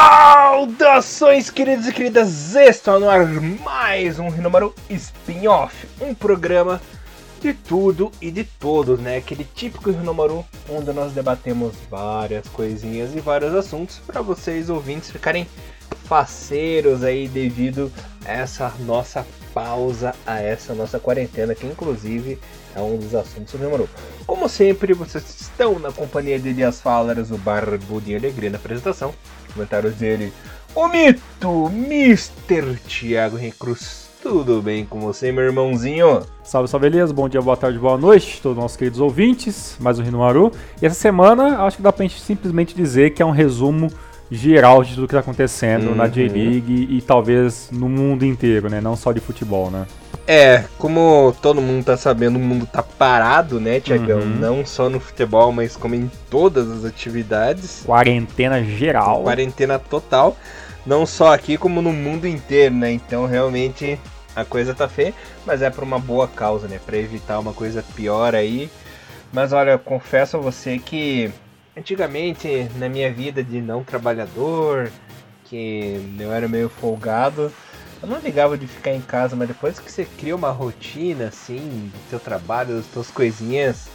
Saudações, queridos e queridas! Está no ar mais um Rinomaru Spin-Off, um programa de tudo e de todos, né? Aquele típico Rinomaru onde nós debatemos várias coisinhas e vários assuntos para vocês ouvintes ficarem faceiros aí devido a essa nossa pausa, a essa nossa quarentena, que inclusive é um dos assuntos do Rinomaru. Como sempre, vocês estão na companhia de Elias Falaras, o Barbudinho Alegria na apresentação comentários dele. O mito, Mr. Thiago Recruz. Tudo bem com você, meu irmãozinho? Salve, salve, Elias. Bom dia, boa tarde, boa noite, todos os nossos queridos ouvintes. Mais um Rinomaru. E essa semana, acho que dá pra gente simplesmente dizer que é um resumo geral de tudo que tá acontecendo uhum. na J-League e talvez no mundo inteiro, né? Não só de futebol, né? É, como todo mundo tá sabendo, o mundo tá parado, né, Tiagão? Uhum. Não só no futebol, mas como em todas as atividades. Quarentena geral. Quarentena total. Não só aqui, como no mundo inteiro, né? Então, realmente, a coisa tá feia, mas é por uma boa causa, né? Pra evitar uma coisa pior aí. Mas olha, eu confesso a você que antigamente, na minha vida de não trabalhador, que eu era meio folgado, eu não ligava de ficar em casa, mas depois que você cria uma rotina assim, do teu trabalho, das tuas coisinhas,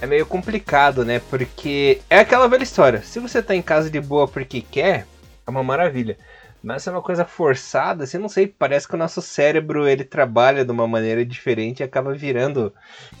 é meio complicado, né? Porque é aquela velha história. Se você tá em casa de boa porque quer, é uma maravilha. Mas se é uma coisa forçada, assim, não sei, parece que o nosso cérebro ele trabalha de uma maneira diferente e acaba virando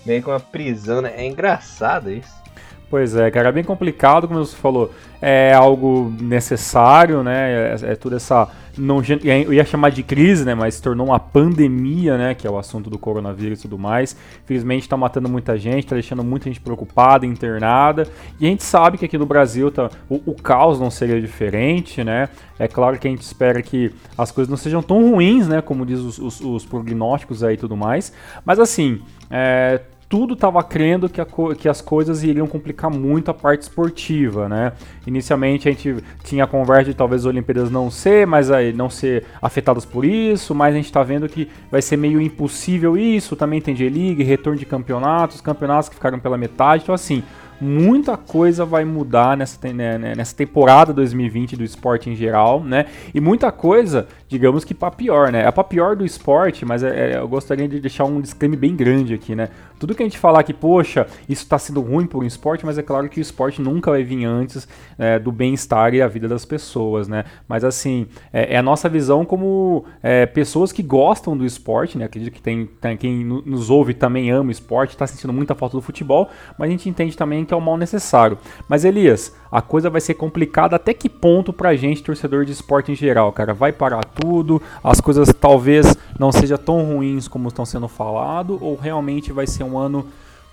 meio que uma prisão, né? É engraçado isso. Pois é, cara, é bem complicado, como você falou. É algo necessário, né? É, é toda essa. Não, eu ia chamar de crise, né? Mas se tornou uma pandemia, né? Que é o assunto do coronavírus e tudo mais. Infelizmente está matando muita gente, está deixando muita gente preocupada, internada. E a gente sabe que aqui no Brasil tá, o, o caos não seria diferente, né? É claro que a gente espera que as coisas não sejam tão ruins, né? Como diz os, os, os prognósticos aí e tudo mais. Mas assim, é, tudo estava crendo que, que, as coisas iriam complicar muito a parte esportiva, né? Inicialmente a gente tinha a conversa de talvez as Olimpíadas não ser, mas aí não ser afetadas por isso, mas a gente está vendo que vai ser meio impossível isso. Também tem G-League, retorno de campeonatos, campeonatos que ficaram pela metade, então assim muita coisa vai mudar nessa, né, né nessa temporada 2020 do esporte em geral, né? E muita coisa, digamos que para pior, né? É para pior do esporte, mas é, é, eu gostaria de deixar um disclaimer bem grande aqui, né? Tudo que a gente falar que, poxa, isso está sendo ruim para o esporte, mas é claro que o esporte nunca vai vir antes é, do bem-estar e a vida das pessoas, né? Mas assim, é, é a nossa visão como é, pessoas que gostam do esporte, né? Acredito que tem, tem quem nos ouve também ama o esporte, está sentindo muita falta do futebol, mas a gente entende também que é o mal necessário. Mas Elias, a coisa vai ser complicada até que ponto pra gente, torcedor de esporte em geral, cara? Vai parar tudo, as coisas talvez não sejam tão ruins como estão sendo falado, ou realmente vai ser um ano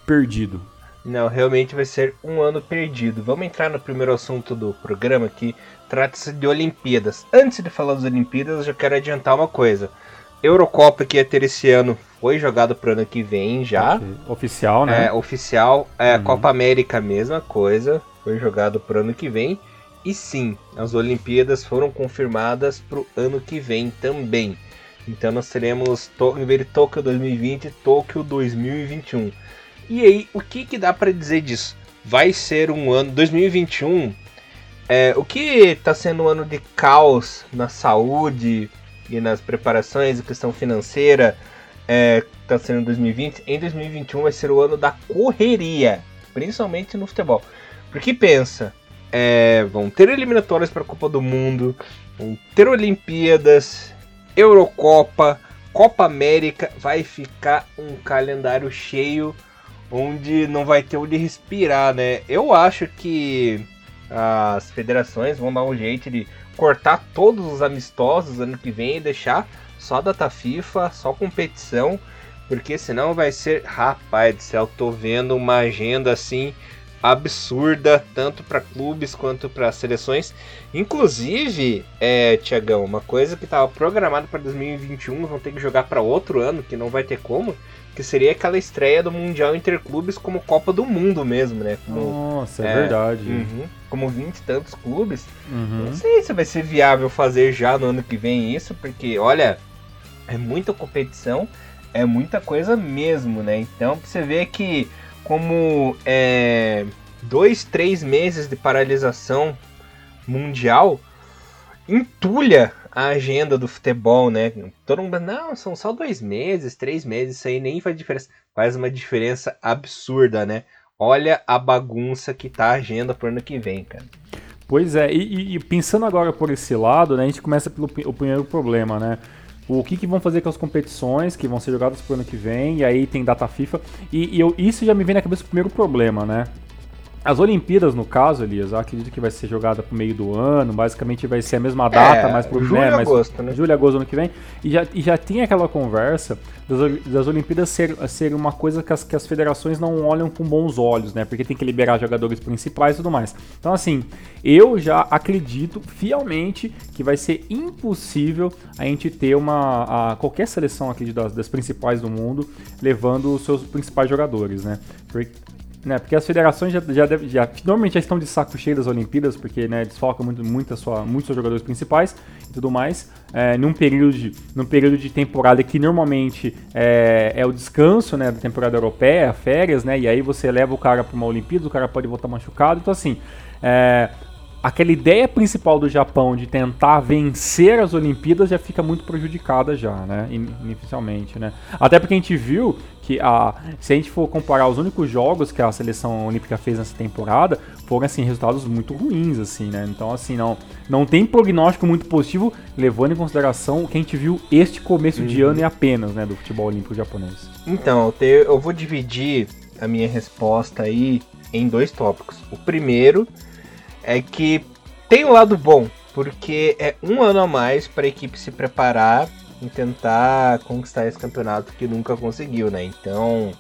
perdido? Não, realmente vai ser um ano perdido. Vamos entrar no primeiro assunto do programa que trata-se de Olimpíadas. Antes de falar das Olimpíadas, eu já quero adiantar uma coisa. Eurocopa que ia ter esse ano foi jogado pro ano que vem já. Oficial, né? É, oficial. É, uhum. Copa América, mesma coisa. Foi jogado pro ano que vem. E sim, as Olimpíadas foram confirmadas pro ano que vem também. Então nós teremos, Tóquio 2020, Tóquio 2021. E aí, o que, que dá para dizer disso? Vai ser um ano 2021. É, o que está sendo um ano de caos na saúde e nas preparações, a questão financeira, é, tá sendo 2020, em 2021 vai ser o ano da correria, principalmente no futebol. Porque pensa, é, vão ter eliminatórias para a Copa do Mundo, vão ter Olimpíadas, Eurocopa, Copa América, vai ficar um calendário cheio onde não vai ter onde respirar, né? Eu acho que as federações vão dar um jeito de cortar todos os amistosos ano que vem e deixar só data FIFA, só competição, porque senão vai ser, rapaz do céu, tô vendo uma agenda assim absurda, tanto para clubes quanto para seleções. Inclusive, é, Tiagão, uma coisa que estava programada para 2021, vão ter que jogar para outro ano, que não vai ter como, que seria aquela estreia do Mundial Interclubes como Copa do Mundo mesmo, né? Como, Nossa, é, é verdade. Uhum, como 20 e tantos clubes. Uhum. Não sei se vai ser viável fazer já no ano que vem isso, porque, olha, é muita competição, é muita coisa mesmo, né? Então você vê que como é, dois, três meses de paralisação mundial, entulha a agenda do futebol, né? Todo mundo, não, são só dois meses, três meses, isso aí nem faz diferença. Faz uma diferença absurda, né? Olha a bagunça que tá a agenda pro ano que vem, cara. Pois é, e, e pensando agora por esse lado, né, a gente começa pelo o primeiro problema, né? O que, que vão fazer com as competições que vão ser jogadas pro ano que vem, e aí tem data FIFA. E, e eu, isso já me vem na cabeça o primeiro problema, né? As Olimpíadas, no caso, Elias, eu acredito que vai ser jogada pro meio do ano, basicamente vai ser a mesma data, é, mas pro julho né, e agosto, né? Julho agosto do ano que vem. E já, e já tem aquela conversa das, das Olimpíadas ser, ser uma coisa que as, que as federações não olham com bons olhos, né? Porque tem que liberar jogadores principais e tudo mais. Então, assim, eu já acredito fielmente que vai ser impossível a gente ter uma. A, qualquer seleção aqui das, das principais do mundo levando os seus principais jogadores, né? Porque né, porque as federações já, já, deve, já normalmente já estão de saco cheio das Olimpíadas, porque né, desfalcam muito, muito, sua, muitos seus jogadores principais e tudo mais. É, num, período de, num período de temporada que normalmente é, é o descanso né, da temporada europeia, férias, né? E aí você leva o cara para uma Olimpíada, o cara pode voltar machucado. Então, assim, é, aquela ideia principal do Japão de tentar vencer as Olimpíadas já fica muito prejudicada já, né, inicialmente, né. Até porque a gente viu que a, se a gente for comparar os únicos jogos que a seleção olímpica fez nessa temporada, foram assim resultados muito ruins assim, né? Então assim, não não tem prognóstico muito positivo levando em consideração o que a gente viu este começo uhum. de ano e apenas, né, do futebol olímpico japonês. Então, eu vou dividir a minha resposta aí em dois tópicos. O primeiro é que tem um lado bom, porque é um ano a mais para a equipe se preparar e tentar conquistar esse campeonato que nunca conseguiu, né? Então,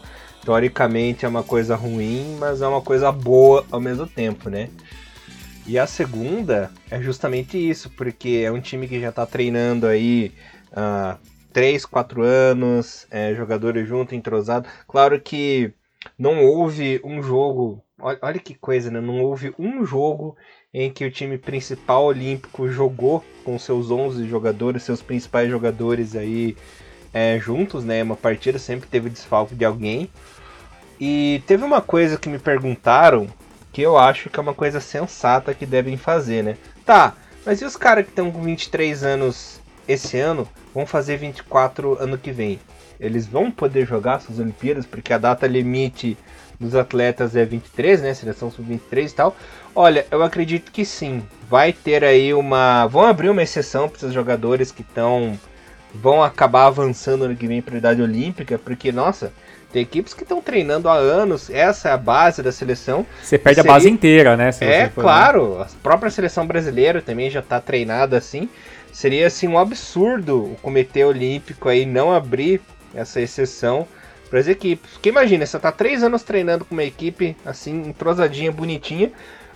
teoricamente é uma coisa ruim, mas é uma coisa boa ao mesmo tempo, né? E a segunda é justamente isso, porque é um time que já está treinando aí uh, 3, 4 anos, é, jogadores juntos, entrosados. Claro que não houve um jogo Olha que coisa, né? Não houve um jogo em que o time principal olímpico jogou com seus 11 jogadores, seus principais jogadores aí é, juntos, né? Uma partida sempre teve desfalque de alguém. E teve uma coisa que me perguntaram que eu acho que é uma coisa sensata que devem fazer, né? Tá, mas e os caras que estão com 23 anos esse ano vão fazer 24 ano que vem? Eles vão poder jogar suas Olimpíadas porque a data limite dos atletas é 23, né? Seleção sub-23 e tal. Olha, eu acredito que sim. Vai ter aí uma. Vão abrir uma exceção para esses jogadores que estão. Vão acabar avançando no que vem para a idade olímpica, porque, nossa, tem equipes que estão treinando há anos, essa é a base da seleção. Você perde seria... a base inteira, né? é, claro. A própria seleção brasileira também já está treinada assim. Seria assim um absurdo o Comitê Olímpico aí não abrir essa exceção para as equipes. Porque imagina, você tá três anos treinando com uma equipe assim, entrosadinha, bonitinha.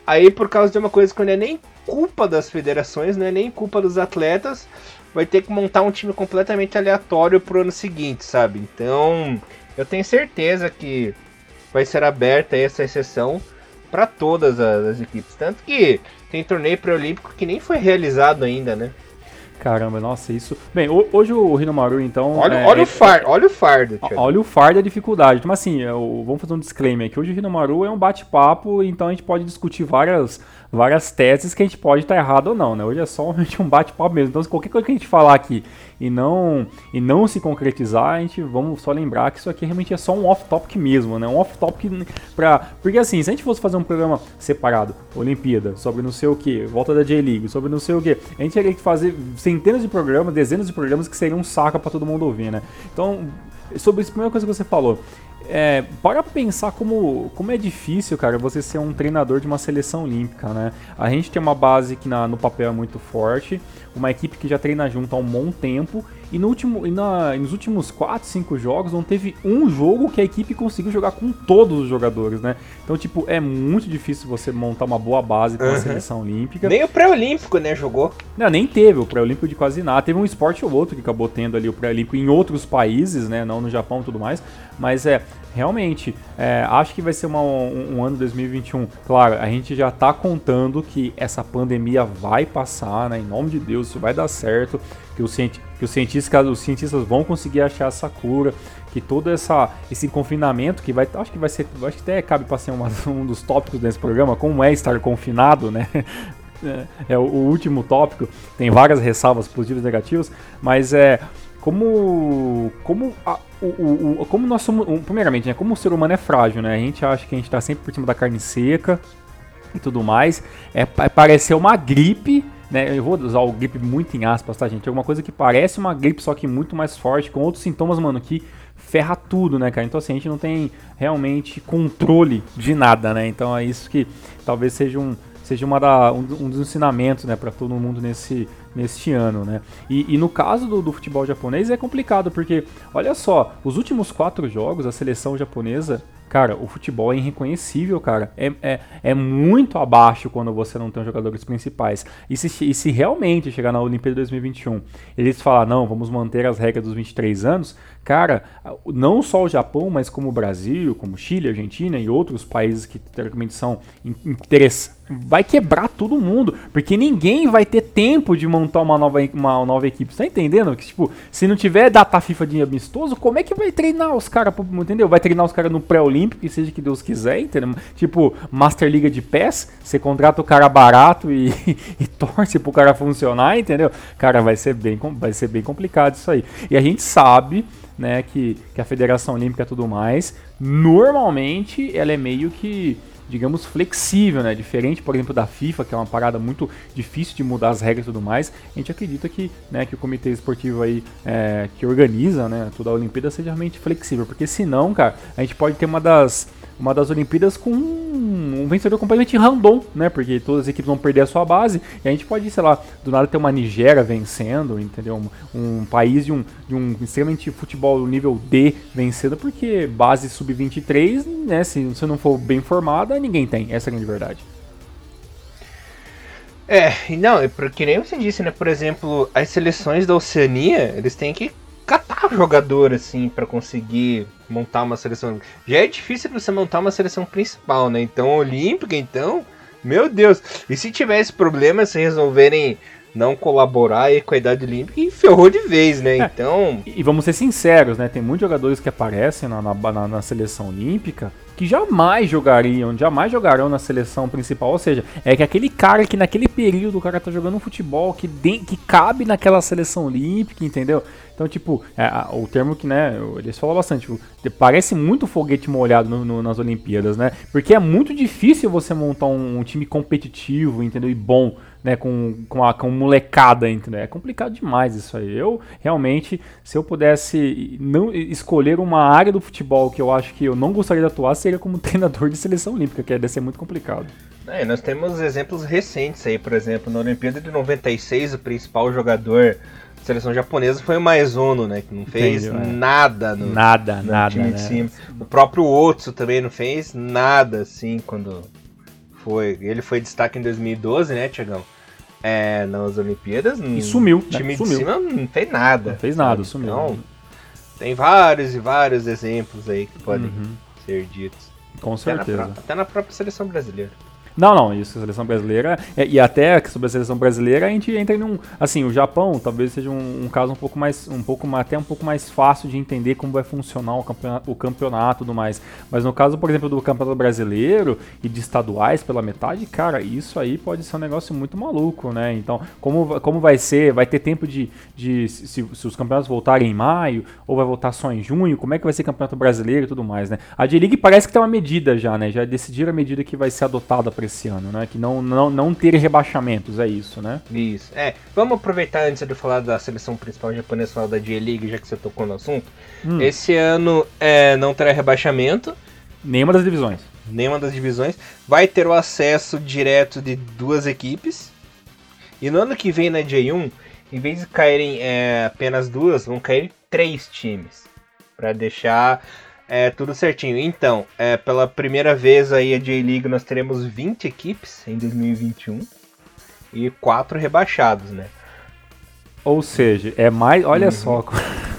Aí, por causa de uma coisa que não é nem culpa das federações, não é nem culpa dos atletas, vai ter que montar um time completamente aleatório pro ano seguinte, sabe? Então, eu tenho certeza que vai ser aberta essa exceção para todas as, as, equipes. Tanto que tem torneio pré-olímpico que nem foi realizado ainda, né? Caramba, nossa, isso. Bem, hoje o Rinomaru, então. Olha, é, olha, é, o, far, olha o fardo. Olha o fardo da dificuldade. Então, assim, eu, vamos fazer um disclaimer aqui. Hoje o Rinomaru é um bate-papo, então a gente pode discutir várias várias teses que a gente pode estar errado ou não, né? Hoje é só um bate-papo mesmo. Então, se qualquer coisa que a gente falar aqui e não e não se concretizar, a gente vamos só lembrar que isso aqui realmente é só um off-topic mesmo, né? Um off-topic para porque assim, se a gente fosse fazer um programa separado, Olimpíada, sobre não sei o que, volta da J-League, sobre não sei o que, a gente teria que fazer centenas de programas, dezenas de programas que seriam um saco para todo mundo ouvir, né? Então, sobre a primeira coisa que você falou, é, para pensar como, como é difícil, cara, você ser um treinador de uma seleção olímpica, né? A gente tem uma base que na, no papel é muito forte, uma equipe que já treina junto há um bom tempo e, no último, e na, nos últimos 4, 5 jogos não teve um jogo que a equipe conseguiu jogar com todos os jogadores, né? Então, tipo, é muito difícil você montar uma boa base para uhum. a seleção olímpica. Nem o pré-olímpico, né, jogou? Não, nem teve o pré-olímpico de quase nada. Teve um esporte ou outro que acabou tendo ali o pré-olímpico em outros países, né? Não no Japão e tudo mais. Mas é, realmente, é, acho que vai ser uma, um, um, ano 2021. Claro, a gente já está contando que essa pandemia vai passar, né? Em nome de Deus, isso vai dar certo. Que, o, que os, cientistas, os cientistas vão conseguir achar essa cura. Que todo essa, esse confinamento que vai. Acho que vai ser. Acho que até cabe para ser uma, um dos tópicos desse programa, como é estar confinado, né? é, é o, o, último tópico, tem várias ressalvas positivas e negativas, mas é como como a, o, o, o, como nós somos, primeiramente, né, como o ser humano é frágil, né? A gente acha que a gente está sempre por cima da carne seca e tudo mais. É, é parecer uma gripe, né? Eu vou usar o gripe muito em aspas, tá, gente? Alguma coisa que parece uma gripe, só que muito mais forte, com outros sintomas, mano, que ferra tudo, né, cara? Então assim, a gente não tem realmente controle de nada, né? Então é isso que talvez seja um seja uma da, um, um dos ensinamentos, né, para todo mundo nesse neste ano, né? E, e no caso do, do, futebol japonês é complicado porque, olha só, os últimos quatro jogos a seleção japonesa Cara, o futebol é irreconhecível, cara. É, é, é muito abaixo quando você não tem os jogadores principais. E se, e se realmente chegar na Olimpíada 2021 eles falar, não, vamos manter as regras dos 23 anos, cara, não só o Japão, mas como o Brasil, como Chile, Argentina e outros países que teoricamente são interessantes vai quebrar todo mundo, porque ninguém vai ter tempo de montar uma nova, uma nova equipe. Você tá entendendo? Que, tipo, se não tiver data FIFA de amistoso, como é que vai treinar os caras, entendeu? Vai treinar os caras no pré-olímpico, seja que Deus quiser, entendeu? Tipo, Master Liga de PES, você contrata o cara barato e, e torce pro cara funcionar, entendeu? Cara, vai ser bem, vai ser bem complicado isso aí. E a gente sabe né, que, que a Federação Olímpica e tudo mais, normalmente ela é meio que digamos, flexível, né? Diferente, por exemplo, da FIFA, que é uma parada muito difícil de mudar as regras e tudo mais. A gente acredita que, né, que o comitê esportivo aí é, que organiza, né, toda a Olimpíada seja realmente flexível, porque senão, cara, a gente pode ter uma das uma das Olimpíadas com um vencedor completamente random, né? Porque todas as equipes vão perder a sua base e a gente pode, sei lá, do nada ter uma Nigéria vencendo, entendeu? Um, um país de um, de um extremamente futebol nível D vencendo, porque base sub-23, né? Se você não for bem formada, ninguém tem. Essa é a grande verdade. É, não, é porque nem você disse, né? Por exemplo, as seleções da Oceania, eles têm que catar jogador assim para conseguir montar uma seleção. Já é difícil você montar uma seleção principal, né? Então, olímpica, então, meu Deus. E se tivesse problema se resolverem não colaborar com a idade olímpica e ferrou de vez, né? É, então. E vamos ser sinceros, né? Tem muitos jogadores que aparecem na, na, na, seleção olímpica que jamais jogariam, jamais jogarão na seleção principal. Ou seja, é que aquele cara que naquele período o cara tá jogando um futebol que, de, que cabe naquela seleção olímpica, entendeu? Então, tipo, é, o termo que, né, eles falam bastante, tipo, parece muito foguete molhado no, no, nas Olimpíadas, né? Porque é muito difícil você montar um, um time competitivo, entendeu? E bom, né, com, com, a, com molecada, entendeu? É complicado demais isso aí. Eu, realmente, se eu pudesse não escolher uma área do futebol que eu acho que eu não gostaria de atuar, seria como treinador de seleção olímpica, que deve ser muito complicado. É, nós temos exemplos recentes aí, por exemplo, na Olimpíada de 96, o principal jogador seleção japonesa foi o Maezono, né? Que não fez Entendi, é. nada no, nada, no nada, time de né? cima. O próprio Otsu também não fez nada, assim, quando foi. Ele foi destaque em 2012, né, Tiagão? É, nas Olimpíadas. E sumiu. O né? time né? de sumiu. cima não fez nada. Não fez nada, sabe? sumiu. Então, tem vários e vários exemplos aí que podem uhum. ser ditos. Com certeza. Até na, até na própria seleção brasileira. Não, não, isso, a seleção brasileira. É, e até sobre a seleção brasileira, a gente entra em um. Assim, o Japão talvez seja um, um, caso um pouco mais. um pouco até um pouco mais fácil de entender como vai funcionar o campeonato, o campeonato e tudo mais. Mas no caso, por exemplo, do campeonato brasileiro e de estaduais pela metade, cara, isso aí pode ser um negócio muito maluco, né? Então, como, como vai ser? Vai ter tempo de. de se, se os campeonatos voltarem em maio, ou vai voltar só em junho? Como é que vai ser o campeonato brasileiro e tudo mais, né? A J-League parece que tem uma medida já, né? Já decidiram a medida que vai ser adotada para esse ano, né? Que não, não, não ter rebaixamentos, é isso, né? Isso. É, vamos aproveitar antes de falar da seleção principal japonesa, falar da J-League, já que você tocou no assunto. Hum. Esse ano é, não terá rebaixamento. Nenhuma das divisões. Nenhuma das divisões. Vai ter o acesso direto de duas equipes. E no ano que vem na J1, em vez de caírem é, apenas duas, vão cair três times. para deixar é, tudo certinho. Então, é, pela primeira vez aí a J-League nós teremos 20 equipes em 2021 e 4 rebaixados, né? Ou seja, é mais. Olha uhum. só.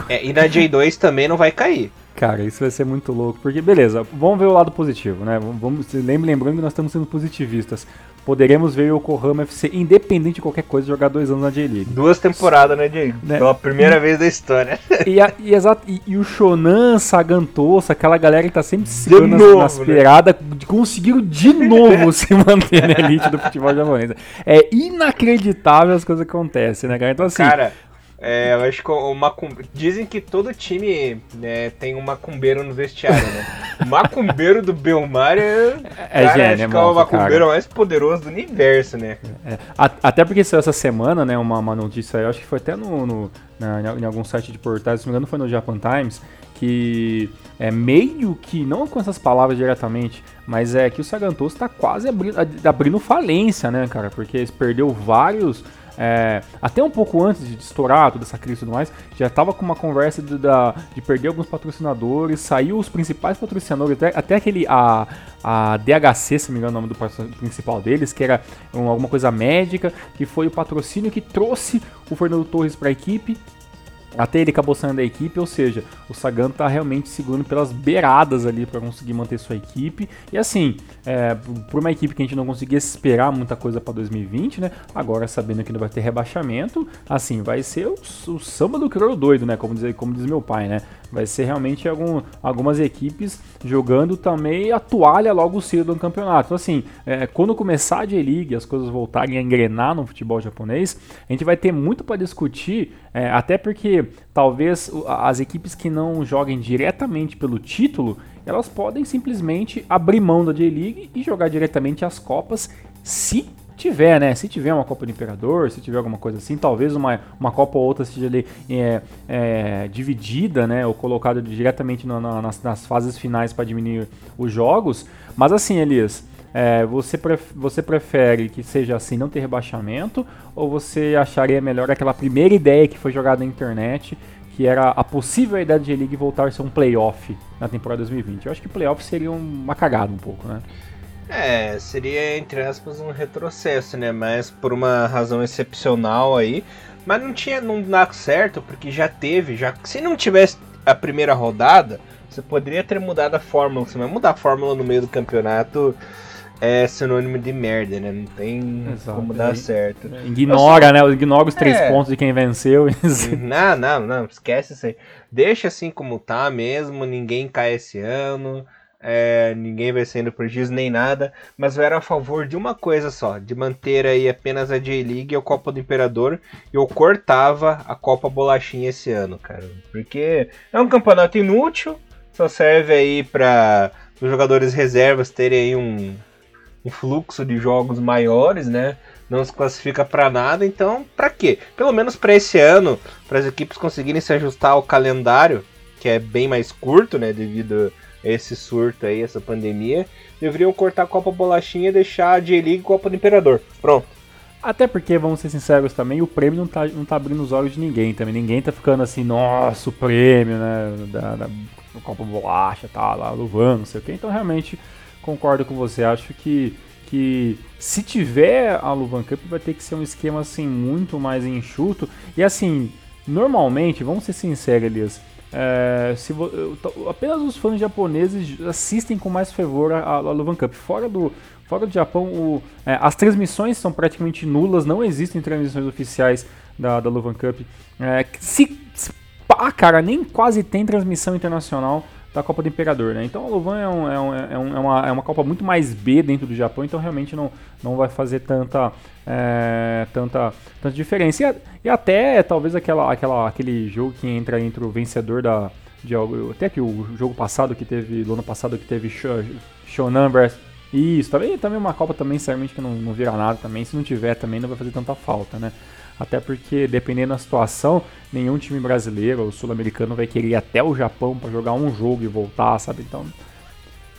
É, e na J2 também não vai cair. Cara, isso vai ser muito louco. Porque, beleza, vamos ver o lado positivo, né? Vamos, lembrando que nós estamos sendo positivistas. Poderemos ver o Yokohama FC, independente de qualquer coisa, jogar dois anos na J-League. Duas temporadas, né, Diego? Né? Pela primeira e, vez da história. E, a, e, exato, e, e, o Shonan, Sagantoso, aquela galera que tá sempre segurando nas, nas peiradas, né? conseguiram de novo se manter na elite do futebol japonês. É inacreditável as coisas que acontecem, né, cara? Então, assim, cara, é, eu acho que o macumbeiro. Dizem que todo time né, tem um macumbeiro no vestiário, né? O macumbeiro do Belmar é. É cara, gênio, acho é que é o macumbeiro cara. mais poderoso do universo, né? É, até porque essa semana, né, uma, uma notícia aí, eu acho que foi até no, no na, em algum site de portais, se não me engano, foi no Japan Times, que é meio que, não com essas palavras diretamente, mas é que o Sagantoso está quase abrindo, abrindo falência, né, cara? Porque eles perdeu vários é, até um pouco antes de estourar toda essa crise e tudo mais, já estava com uma conversa de, da, de perder alguns patrocinadores, saiu os principais patrocinadores, até, até aquele, a, a DHC, se não me engano o nome do principal deles, que era um, alguma coisa médica, que foi o patrocínio que trouxe o Fernando Torres para a equipe, até ele acabou saindo da equipe, ou seja, o Sagan tá realmente segurando pelas beiradas ali para conseguir manter sua equipe. E assim, é, por uma equipe que a gente não conseguia esperar muita coisa para 2020, né? Agora sabendo que não vai ter rebaixamento, assim, vai ser o, o samba do crioulo doido, né? Como diz, como diz meu pai, né? Vai ser realmente algum, algumas equipes jogando também a toalha logo cedo no campeonato. Então, assim, é, quando começar a J-League as coisas voltarem a engrenar no futebol japonês, a gente vai ter muito para discutir, é, até porque talvez as equipes que não joguem diretamente pelo título, elas podem simplesmente abrir mão da J-League e jogar diretamente as Copas se tiver, né? Se tiver uma Copa do Imperador, se tiver alguma coisa assim, talvez uma, uma Copa ou outra seja ali é, é, dividida, né? Ou colocada diretamente na, na, nas, nas, fases finais para diminuir os jogos. Mas assim, Elias, é, você, pref você prefere que seja assim, não ter rebaixamento, ou você acharia melhor aquela primeira ideia que foi jogada na internet, que era a possível de G-League voltar a ser um playoff na temporada 2020? Eu acho que playoff seria uma cagada um pouco, né? É, seria, entre aspas, um retrocesso, né? Mas por uma razão excepcional aí. Mas não tinha, não dá certo, porque já teve, já. Se não tivesse a primeira rodada, você poderia ter mudado a fórmula. Você vai mudar a fórmula no meio do campeonato é sinônimo de merda, né? Não tem Exato. como dar certo. Ignora, assim, né? Ignora os três é. pontos de quem venceu. não, não, não. Esquece isso aí. Deixa assim como tá mesmo. Ninguém cai esse ano é, ninguém vai sendo prejuízo nem nada, mas eu era a favor de uma coisa só, de manter aí apenas a J-League e a Copa do Imperador. Eu cortava a Copa Bolachinha esse ano, cara, porque é um campeonato inútil, só serve aí para os jogadores reservas terem aí um, um fluxo de jogos maiores, né? Não se classifica para nada, então para quê? Pelo menos para esse ano, para as equipes conseguirem se ajustar ao calendário, que é bem mais curto, né, devido esse surto aí, essa pandemia, deveriam cortar a Copa Bolachinha e deixar a J-League Copa do Imperador. Pronto. Até porque, vamos ser sinceros também, o prêmio não tá, não tá abrindo os olhos de ninguém também. Ninguém tá ficando assim, nossa, o prêmio, né? Da, da Copa Bolacha, tá lá, Luvan, não sei o quê. Então, realmente, concordo com você. Acho que, que se tiver a Luvan Cup, vai ter que ser um esquema assim, muito mais enxuto. E assim, normalmente, vamos ser sinceros, Elias, é, se apenas os fãs japoneses assistem com mais fervor a, a Luvan Cup. Fora do, fora do Japão, o, é, as transmissões são praticamente nulas, não existem transmissões oficiais da, da Luvan Cup. É, se, pá, cara, nem quase tem transmissão internacional da Copa do Imperador, né? Então a Louvain é, é, um, é, um, é, uma, é uma Copa muito mais B dentro do Japão, então realmente não, não vai fazer tanta, é, tanta, tanta diferença. E, e, até talvez aquela, aquela, aquele jogo que entra entre o vencedor da. De, até que o jogo passado que teve, do ano passado que teve Shonan versus. Isso, também, também uma Copa também, sinceramente, que não, não vira nada também. Se não tiver também, não vai fazer tanta falta, né? Até porque dependendo da situação, nenhum time brasileiro ou sul-americano vai querer ir até o Japão para jogar um jogo e voltar, sabe? Então,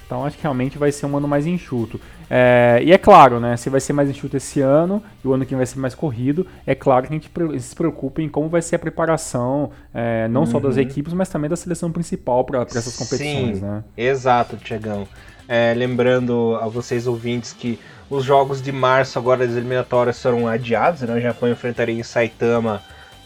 então acho que realmente vai ser um ano mais enxuto. É, e é claro, né? Se vai ser mais enxuto esse ano e o ano que vai ser mais corrido, é claro que a gente se preocupa em como vai ser a preparação, é, não uhum. só das uhum. equipes, mas também da seleção principal para essas competições, Sim, né? Exato, Tiagão. É, lembrando a vocês ouvintes que os jogos de março agora das eliminatórias serão adiados, né? O Japão enfrentaria em Saitama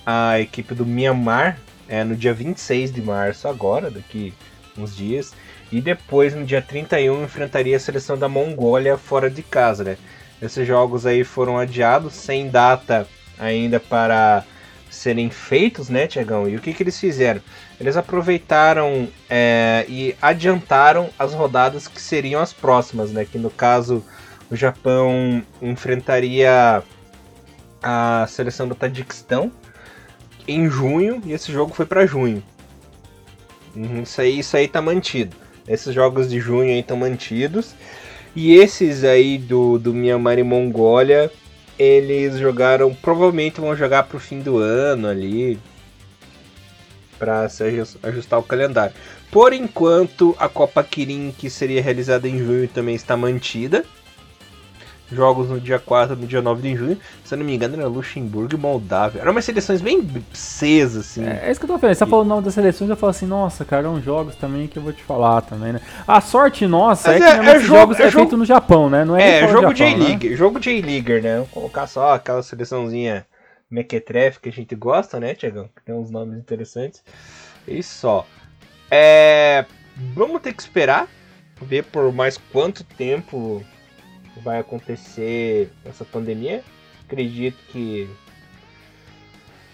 a equipe do Myanmar é, no dia 26 de março, agora, daqui uns dias. E depois, no dia 31, enfrentaria a seleção da Mongólia fora de casa, né? Esses jogos aí foram adiados sem data ainda para serem feitos, né, Tiagão? E o que, que eles fizeram? Eles aproveitaram é, e adiantaram as rodadas que seriam as próximas, né? Que no caso o Japão enfrentaria a seleção do Tadiquistão em junho e esse jogo foi para junho. Uhum, isso aí, isso aí tá mantido. Esses jogos de junho aí estão mantidos. E esses aí do, do Myanmar e Mongólia, eles jogaram, provavelmente vão jogar pro fim do ano ali, para ajustar o calendário. Por enquanto, a Copa Kirin, que seria realizada em junho, também está mantida jogos no dia 4 no dia 9 de junho. Se eu não me engano, era Luxemburgo e Moldávia. Eram umas seleções bem cesas, assim. É, é isso que eu tô falando. Você tá falando o nome das seleções, eu falo assim, nossa, cara, são jogos também que eu vou te falar também, né? A sorte nossa Mas é, é que é, jogo, jogos é, é jogo, feito no Japão, né? Não é, é jogo J-League, né? jogo J-Leaguer, né? Vou colocar só aquela seleçãozinha mequetrefe que a gente gosta, né, Tiagão? Tem uns nomes interessantes. E só. É... Vamos ter que esperar ver por mais quanto tempo vai acontecer essa pandemia. Acredito que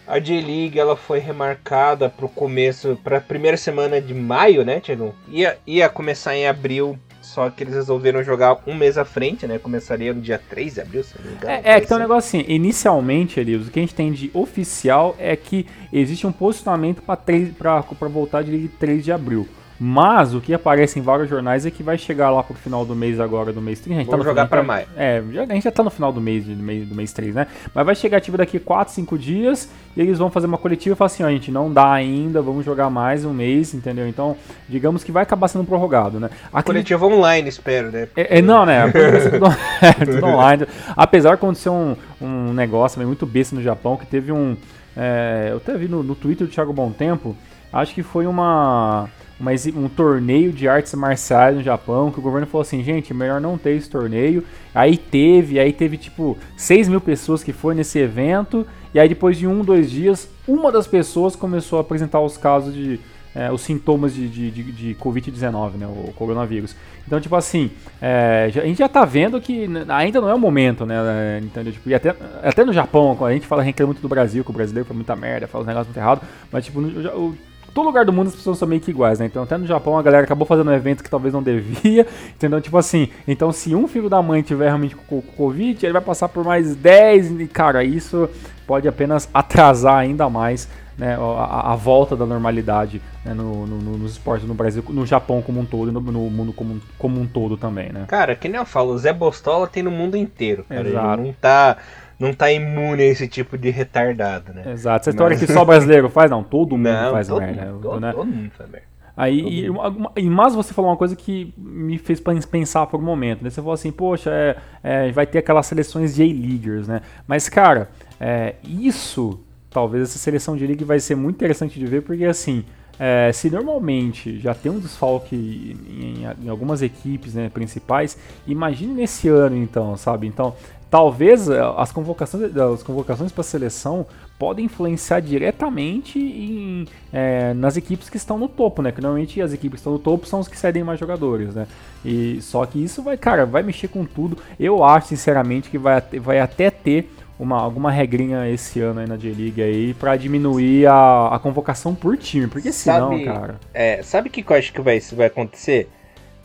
a J-League ela foi remarcada para o começo, para a primeira semana de maio, né, Tiago? Ia, ia começar em abril, só que eles resolveram jogar um mês à frente, né? Começaria no dia 3 de abril, se não me engano. É, é que tem um negócio assim, inicialmente, ali, o que a gente tem de oficial é que existe um posicionamento para voltar de 3 de abril. Mas o que aparece em vários jornais é que vai chegar lá pro final do mês agora, do mês 3. A gente Vamos tá jogar para maio. É, a gente já tá no final do mês, do mês, do mês 3, né? Mas vai chegar ativo daqui 4, 5 dias e eles vão fazer uma coletiva e falar assim, ó, a gente não dá ainda, vamos jogar mais um mês, entendeu? Então, digamos que vai acabar sendo prorrogado, né? Aqui... Coletiva online, espero, né? É, é não, né? tudo, é, tudo online. Apesar de acontecer um, um negócio muito besta no Japão, que teve um... É, eu até vi no, no Twitter do Thiago Bom Tempo, acho que foi uma mas um torneio de artes marciais no Japão, que o governo falou assim, gente, melhor não ter esse torneio. Aí teve, aí teve tipo 6 mil pessoas que foi nesse evento, e aí depois de um, dois dias, uma das pessoas começou a apresentar os casos de. É, os sintomas de, de, de, de Covid-19, né, o coronavírus. Então, tipo assim, é, a gente já tá vendo que ainda não é o momento, né, é, entendeu? Tipo, e até, até no Japão, a gente fala, reclama muito do Brasil, que o brasileiro foi muita merda, fala os negócios muito errados, mas, tipo, o, todo lugar do mundo as pessoas são meio que iguais, né? Então até no Japão a galera acabou fazendo um evento que talvez não devia, entendeu? Tipo assim, então se um filho da mãe tiver realmente com Covid, ele vai passar por mais 10, e cara, isso pode apenas atrasar ainda mais né, a, a, volta da normalidade né, no, no, nos esportes no Brasil, no Japão como um todo e no, no, mundo como, como um todo também, né? Cara, que nem eu falo, o Zé Bostola tem no mundo inteiro, cara. Exato. Ele não tá não tá imune a esse tipo de retardado, né? Exato. Essa história Mas... que só brasileiro faz, não, todo mundo não, faz todo merda. Mundo, todo, né? todo mundo faz merda. Aí, e, mas você falou uma coisa que me fez pensar por um momento, né? Você falou assim, poxa, é, é, vai ter aquelas seleções de A-Leaguers, né? Mas, cara, é, isso, talvez essa seleção de League vai ser muito interessante de ver, porque assim, é, se normalmente já tem um desfalque em, em, em algumas equipes né, principais, imagine nesse ano então, sabe? Então, talvez eh, as convocações, as convocações para a seleção podem influenciar diretamente em, é, nas equipes que estão no topo, né? Que normalmente as equipes que estão no topo são os que cedem mais jogadores, né? E só que isso vai, cara, vai mexer com tudo. Eu acho sinceramente que vai, vai até ter uma, alguma regrinha esse ano aí na J-League aí para diminuir a, a convocação por time, porque senão, sabe, cara. É, sabe o que eu acho que vai, vai acontecer?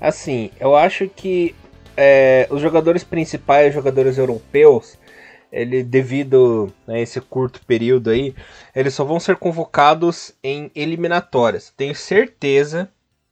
Assim, eu acho que é, os jogadores principais, os jogadores europeus, ele devido a esse curto período aí, eles só vão ser convocados em eliminatórias. Tenho certeza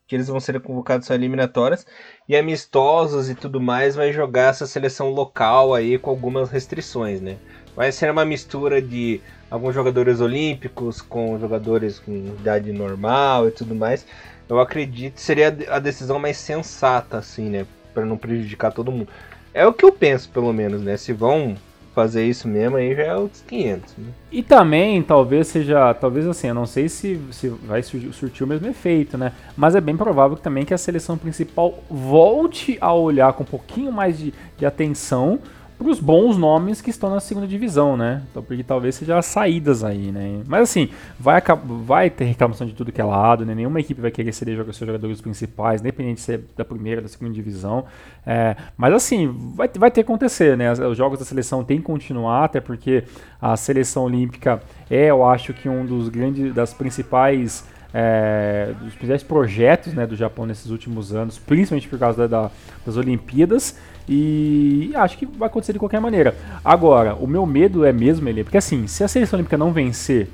que eles vão ser convocados em eliminatórias e amistosos e tudo mais vai jogar essa seleção local aí com algumas restrições, né? Vai ser uma mistura de alguns jogadores olímpicos com jogadores com idade normal e tudo mais. Eu acredito que seria a decisão mais sensata assim, né? Para não prejudicar todo mundo. É o que eu penso, pelo menos, né? Se vão fazer isso mesmo, aí já é outros 500. Né? E também, talvez seja, talvez assim, eu não sei se, se vai surtir, o mesmo efeito, né? Mas é bem provável também que a seleção principal volte a olhar com um pouquinho mais de, de atenção para os bons nomes que estão na segunda divisão, né? Então, porque talvez seja as saídas aí, né? Mas assim, vai, vai ter reclamação de tudo que é lado, né? Nenhuma equipe vai querer ceder seus jogadores principais, independente de ser da primeira ou da segunda divisão. É, mas assim, vai, vai ter que acontecer, né? Os jogos da seleção têm que continuar, até porque a seleção olímpica é, eu acho que um dos grandes, das principais é, dos principais projetos né, do Japão nesses últimos anos, principalmente por causa da, da, das Olimpíadas. E acho que vai acontecer de qualquer maneira. Agora, o meu medo é mesmo ele, porque assim, se a seleção olímpica não vencer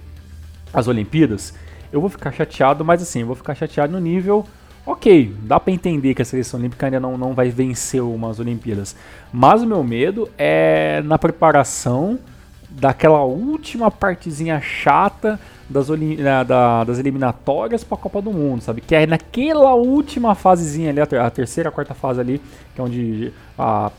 as Olimpíadas, eu vou ficar chateado, mas assim, eu vou ficar chateado no nível. Ok, dá para entender que a seleção olímpica ainda não, não vai vencer umas Olimpíadas. Mas o meu medo é na preparação daquela última partezinha chata das, da, das eliminatórias para a Copa do Mundo, sabe? Que é naquela última fasezinha ali, a, ter, a terceira, a quarta fase ali, que é onde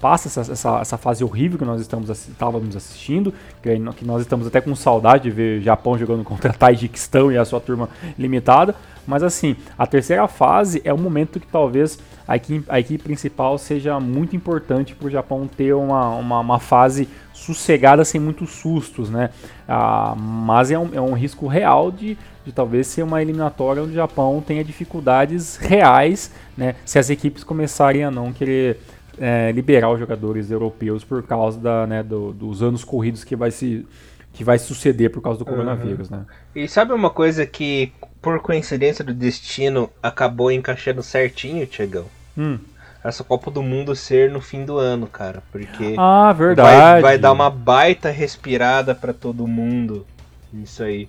passa essa, essa, essa, fase horrível que nós estamos, estávamos assistindo, que, que, nós estamos até com saudade de ver Japão jogando contra Tajiquistão e a sua turma limitada. Mas assim, a terceira fase é um momento que talvez a equipe, a equipe principal seja muito importante para o Japão ter uma, uma, uma, fase sossegada sem muitos sustos, né? Ah, mas é um, é um risco real de, de talvez ser uma eliminatória onde o Japão tenha dificuldades reais, né? Se as equipes começarem a não querer é, liberar os jogadores europeus por causa da, né, do, dos anos corridos que vai se que vai suceder por causa do coronavírus, uhum. né? E sabe uma coisa que por coincidência do destino acabou encaixando certinho, Tiagão? Hum. Essa Copa do Mundo ser no fim do ano, cara, porque ah, verdade. Vai, vai dar uma baita respirada para todo mundo. Isso aí.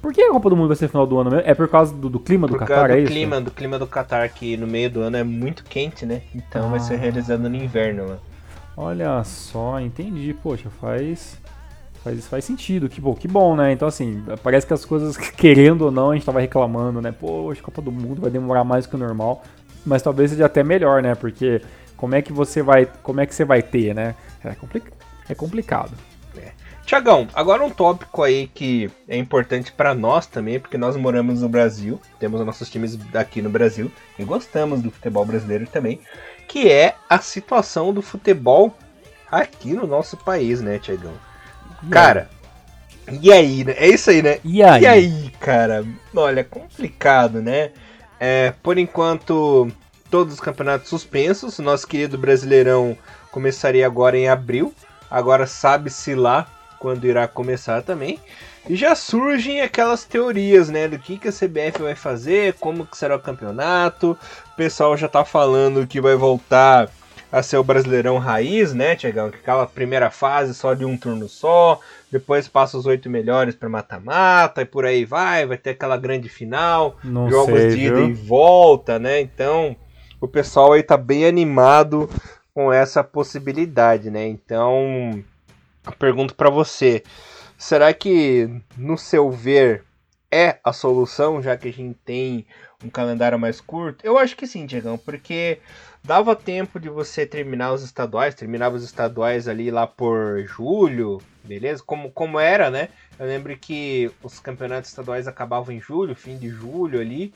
Por que a Copa do Mundo vai ser no final do ano mesmo? É por causa do, do clima do Qatar, é do isso? clima, do clima do Qatar, que no meio do ano é muito quente, né? Então ah. vai ser ah. realizado no inverno lá. Olha só, entendi. Poxa, faz faz, faz sentido. Que bom, que bom, né? Então, assim, parece que as coisas, querendo ou não, a gente tava reclamando, né? Poxa, Copa do Mundo vai demorar mais que o normal. Mas talvez seja até melhor, né? Porque como é que você vai, como é que você vai ter, né? É, complica é complicado. É. Tiagão, agora um tópico aí que é importante para nós também, porque nós moramos no Brasil, temos nossos times aqui no Brasil e gostamos do futebol brasileiro também, que é a situação do futebol aqui no nosso país, né, Tiagão? Cara, e aí, né? É isso aí, né? E aí? E aí, cara? Olha, complicado, né? É, por enquanto, todos os campeonatos suspensos. Nosso querido Brasileirão começaria agora em abril. Agora sabe-se lá quando irá começar também. E já surgem aquelas teorias, né, do que, que a CBF vai fazer, como que será o campeonato. O pessoal já tá falando que vai voltar a ser o Brasileirão Raiz, né, Tiagão? Aquela primeira fase só de um turno só, depois passa os oito melhores para mata-mata e por aí vai, vai ter aquela grande final, Não jogos sei, de ida e volta, né? Então, o pessoal aí tá bem animado com essa possibilidade, né? Então, eu pergunto para você, será que no seu ver é a solução, já que a gente tem um calendário mais curto? Eu acho que sim, Tiagão, porque dava tempo de você terminar os estaduais, terminava os estaduais ali lá por julho, beleza? Como, como era, né? Eu lembro que os campeonatos estaduais acabavam em julho, fim de julho ali,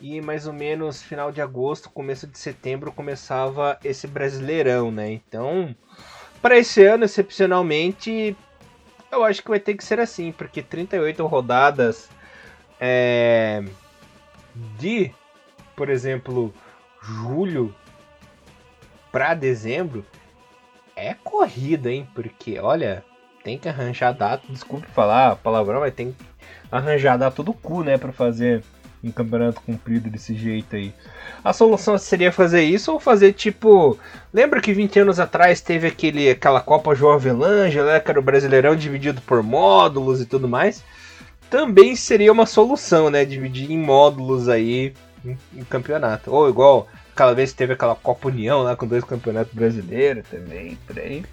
e mais ou menos final de agosto, começo de setembro começava esse Brasileirão, né? Então, para esse ano, excepcionalmente, eu acho que vai ter que ser assim, porque 38 rodadas é, de, por exemplo, julho para dezembro é corrida, hein? Porque, olha, tem que arranjar data, desculpe falar palavrão, mas tem que arranjar data do cu, né, para fazer um campeonato comprido desse jeito aí. A solução seria fazer isso ou fazer tipo. Lembra que 20 anos atrás teve aquele, aquela Copa João Avelange, né, que era o Brasileirão dividido por módulos e tudo mais? Também seria uma solução, né? Dividir em módulos aí em campeonato. Ou igual aquela vez teve aquela Copa União lá com dois campeonatos brasileiros também, aí.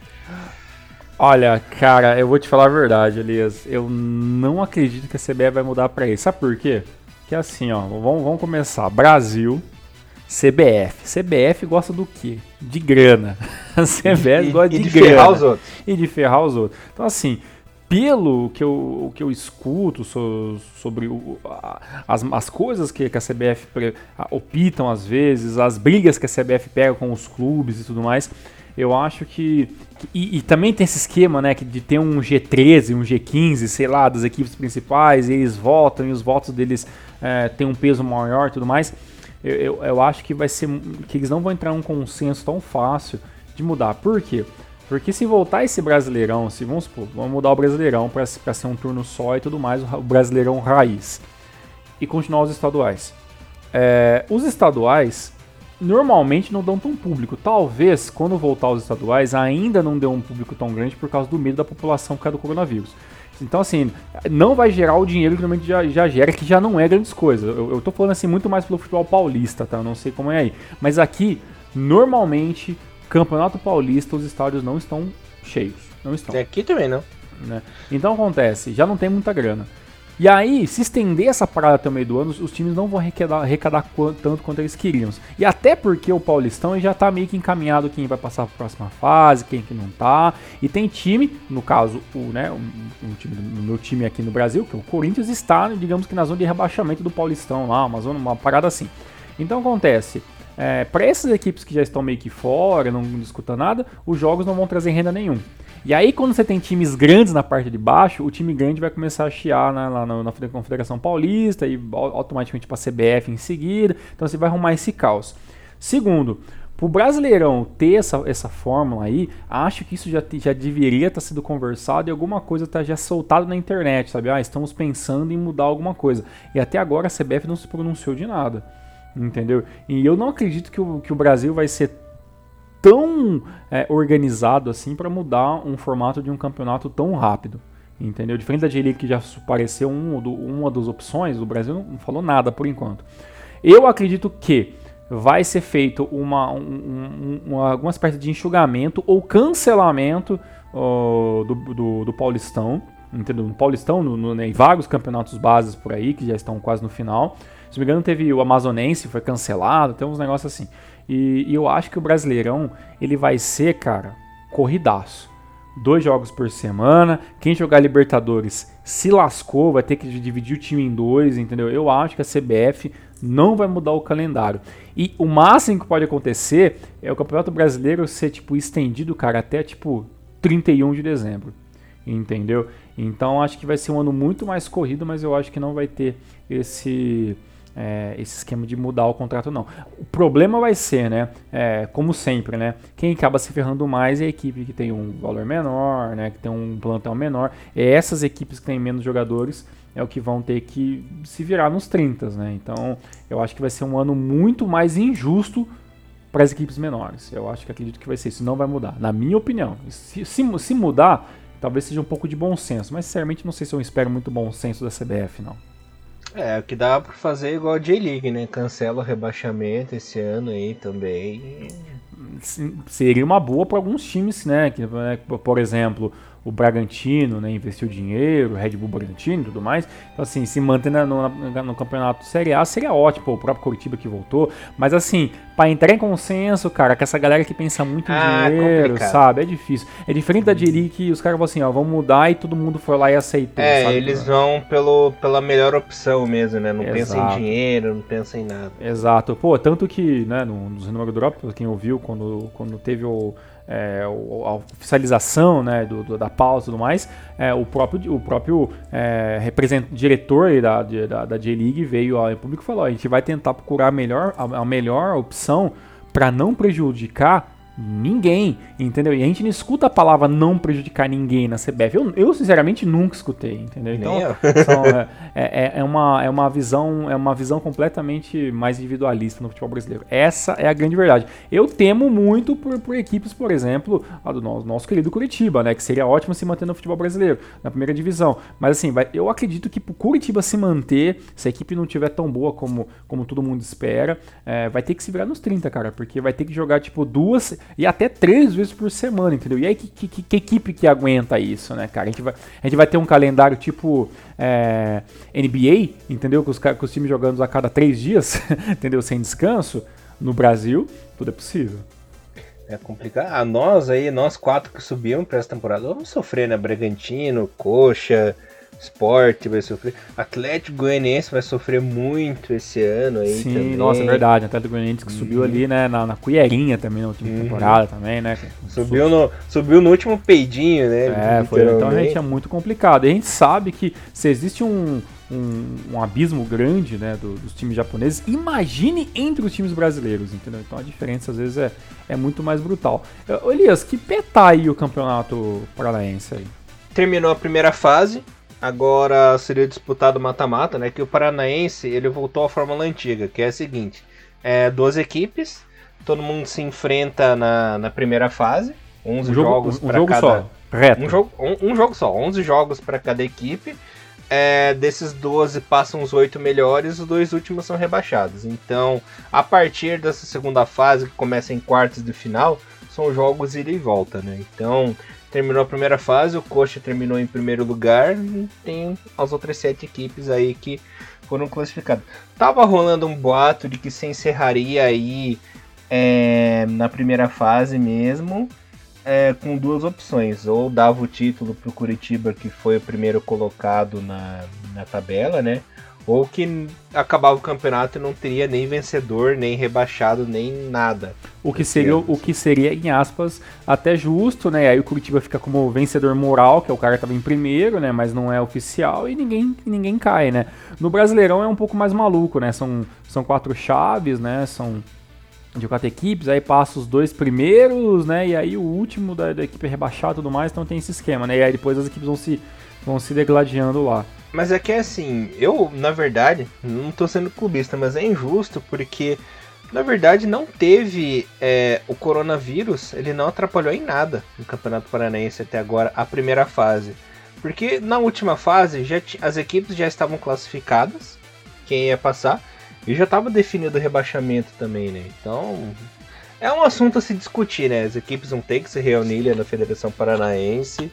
Olha, cara, eu vou te falar a verdade, Elias. Eu não acredito que a CBF vai mudar pra isso. Sabe por quê? Que é assim, ó, vamos, vamos começar. Brasil, CBF. CBF gosta do quê? De grana. A CBF e, gosta e de, de grana. ferrar os outros. E de ferrar os outros. Então, assim, pelo que eu, que eu escuto so, sobre o, as, as coisas que, que a CBF optam às vezes, as brigas que a CBF pega com os clubes e tudo mais, Eu acho que. E, e, também tem esse esquema, né? De ter um G13, um G15, sei lá, das equipes principais, e eles votam e os votos deles é, têm um peso maior e tudo mais. Eu, eu, eu, acho que vai ser. que eles não vão entrar em um consenso tão fácil de mudar. Por quê? Porque se voltar esse brasileirão, se vamos supor, vamos mudar o brasileirão para ser um turno só e tudo mais, o brasileirão raiz, e continuar os estaduais. É, os estaduais normalmente não dão tão público. Talvez, quando voltar aos estaduais, ainda não dê um público tão grande por causa do medo da população por causa do coronavírus. Então, assim, não vai gerar o dinheiro que normalmente já, já gera, que já não é grandes coisas. Eu, eu tô falando assim muito mais pelo futebol paulista, tá? Eu não sei como é aí. Mas aqui, normalmente, Campeonato Paulista, os estádios não estão cheios. Não estão. Aqui também não. Né? Então acontece, já não tem muita grana. E aí, se estender essa parada até o meio do ano, os times não vão arrecadar, arrecadar tanto quanto eles queriam. E até porque o Paulistão já tá meio que encaminhado quem vai passar para a próxima fase, quem que não tá. E tem time, no caso, o, né, um, um time, o meu time aqui no Brasil, que é o Corinthians, está, digamos que na zona de rebaixamento do Paulistão lá, uma zona, uma parada assim. Então acontece, é, para essas equipes que já estão meio que fora, não discutam nada, os jogos não vão trazer renda nenhum. E aí, quando você tem times grandes na parte de baixo, o time grande vai começar a chiar na, na, na Confederação Paulista e automaticamente para a CBF em seguida. Então você vai arrumar esse caos. Segundo, para o Brasileirão ter essa, essa fórmula aí, acho que isso já, já deveria estar tá sendo conversado e alguma coisa está já soltado na internet, sabe? Ah, estamos pensando em mudar alguma coisa. E até agora a CBF não se pronunciou de nada, entendeu? E eu não acredito que o, que o Brasil vai ser tão é, organizado assim para mudar um formato de um campeonato tão rápido. Entendeu? Diferente da J-League que já apareceu um, do, uma das opções, o Brasil não falou nada por enquanto. Eu acredito que vai ser feito uma, um, um, alguma espécie de enxugamento ou cancelamento uh, do, do, do, Paulistão. Entendeu? No Paulistão, no, no, né, em vários campeonatos bases por aí, que já estão quase no final. Se não me engano, teve o Amazonense, foi cancelado, tem uns negócios assim. E, e, eu acho que o Brasileirão ele vai ser, cara, corridaço. Dois jogos por semana. Quem jogar Libertadores se lascou, vai ter que dividir o time em dois, entendeu? Eu acho que a CBF não vai mudar o calendário. E o máximo que pode acontecer é o Campeonato Brasileiro ser tipo estendido, cara, até tipo 31 de dezembro. Entendeu? Então acho que vai ser um ano muito mais corrido, mas eu acho que não vai ter esse é, esse esquema de mudar o contrato, não. O problema vai ser, né? É, como sempre, né? Quem acaba se ferrando mais é a equipe que tem um valor menor, né? Que tem um plantel menor. É essas equipes que têm menos jogadores é o que vão ter que se virar nos 30, né? Então, eu acho que vai ser um ano muito mais injusto para as equipes menores. Eu acho que acredito que vai ser isso. Não vai mudar, na minha opinião. Se, se, se mudar, talvez seja um pouco de bom senso, mas sinceramente não sei se eu espero muito bom senso da CBF, não. É, o que dá pra fazer é igual a J-League, né? Cancela o rebaixamento esse ano aí também. Seria uma boa para alguns times, né? Né, por exemplo, o Bragantino, né, investiu dinheiro, o Red Bull Bragantino e tudo mais. Então, assim, se manter no, no, no, campeonato Série A seria ótimo, o próprio Curitiba que voltou. Mas, assim, para entrar em consenso, cara, com essa galera que pensa muito em ah, dinheiro, complicado. sabe? É difícil. É diferente da Diri que os caras falam assim, ó, vamos mudar e todo mundo foi lá e aceitou. É, sabe? eles vão pelo, pela melhor opção mesmo, né? Não Exato. pensa em dinheiro, não pensa em nada. Exato. Pô, tanto que, né, no, no Número Drop, quem ouviu, quando, quando teve o é, a oficialização né, do, do, da pausa e tudo mais, é, o próprio, o próprio é, diretor da, da, da J-League veio ao público e falou: a gente vai tentar procurar melhor, a, a melhor opção para não prejudicar ninguém, entendeu? E a gente não escuta a palavra não prejudicar ninguém na CBF. Eu, eu sinceramente nunca escutei, entendeu? Então são, é, é, é, uma, é uma visão é uma visão completamente mais individualista no futebol brasileiro. Essa é a grande verdade. Eu temo muito por, por equipes, por exemplo, a do nosso, nosso querido Curitiba, né? Que seria ótimo se manter no futebol brasileiro, na primeira divisão. Mas assim, vai, eu acredito que pro Curitiba se manter, se a equipe não tiver tão boa como, como todo mundo espera, é, vai ter que se virar nos 30, cara, porque vai ter que jogar tipo duas e até três vezes por semana, entendeu? E aí, que, que, que equipe que aguenta isso, né, cara? A gente vai, a gente vai ter um calendário tipo é, NBA, entendeu? Com os, com os times jogando a cada três dias, entendeu? Sem descanso. No Brasil, tudo é possível. É complicado. A ah, nós aí, nós quatro que subimos para essa temporada, vamos sofrer, né? Bragantino, Coxa, Esporte vai sofrer. Atlético Goianiense vai sofrer muito esse ano aí Sim, também. nossa, é verdade. Atlético Goianiense que Uhum. subiu ali, né, na, na colherinha também na última Uhum. temporada também, né? Subiu no, subiu no último peidinho, né? É, foi, então literalmente. gente é muito complicado. E a gente sabe que se existe um, um, um abismo grande né, do- dos times japoneses, imagine entre os times brasileiros, entendeu? Então a diferença às vezes é, é muito mais brutal. Elias, que pé tá aí o campeonato paranaense aí? Terminou a primeira fase, agora seria disputado mata-mata, né? Que o Paranaense ele voltou à fórmula antiga, que é a seguinte: é, duas equipes, todo mundo se enfrenta na, na primeira fase, 11 Um jogo, jogos um para jogo cada. só, reto. Um jogo, um, um jogo só, 11 jogos para cada equipe. É, desses 12 passam os 8 melhores, os dois últimos são rebaixados. Então, a partir dessa segunda fase, que começa em quartos de final, são jogos ida e volta, né? Então, terminou a primeira fase, o Coxa terminou em primeiro lugar e tem as outras sete equipes aí que foram classificadas. Tava rolando um boato de que se encerraria aí é, na primeira fase mesmo, é, com duas opções. Ou dava o título pro Curitiba, que foi o primeiro colocado na, na tabela, né? Ou que acabava o campeonato e não teria nem vencedor, nem rebaixado, nem nada. O que, seria, o que seria, em aspas, até justo, né? Aí o Curitiba fica como vencedor moral, que é o cara que tava em primeiro, né? Mas não é oficial e ninguém, ninguém cai, né? No Brasileirão é um pouco mais maluco, né? São, são quatro chaves, né? São de quatro equipes, aí passa os dois primeiros, né? E aí o último da, da equipe rebaixada e tudo mais, então tem esse esquema, né? E aí depois as equipes vão se, vão se degladiando lá. Mas é que assim, eu, na verdade, não tô sendo clubista, mas é injusto porque, na verdade, não teve é, o coronavírus, ele não atrapalhou em nada no Campeonato Paranaense até agora, a primeira fase. Porque na última fase já as equipes já estavam classificadas, quem ia passar, e já estava definido o rebaixamento também, né? Então, é um assunto a se discutir, né? As equipes vão ter que se reunir na Federação Paranaense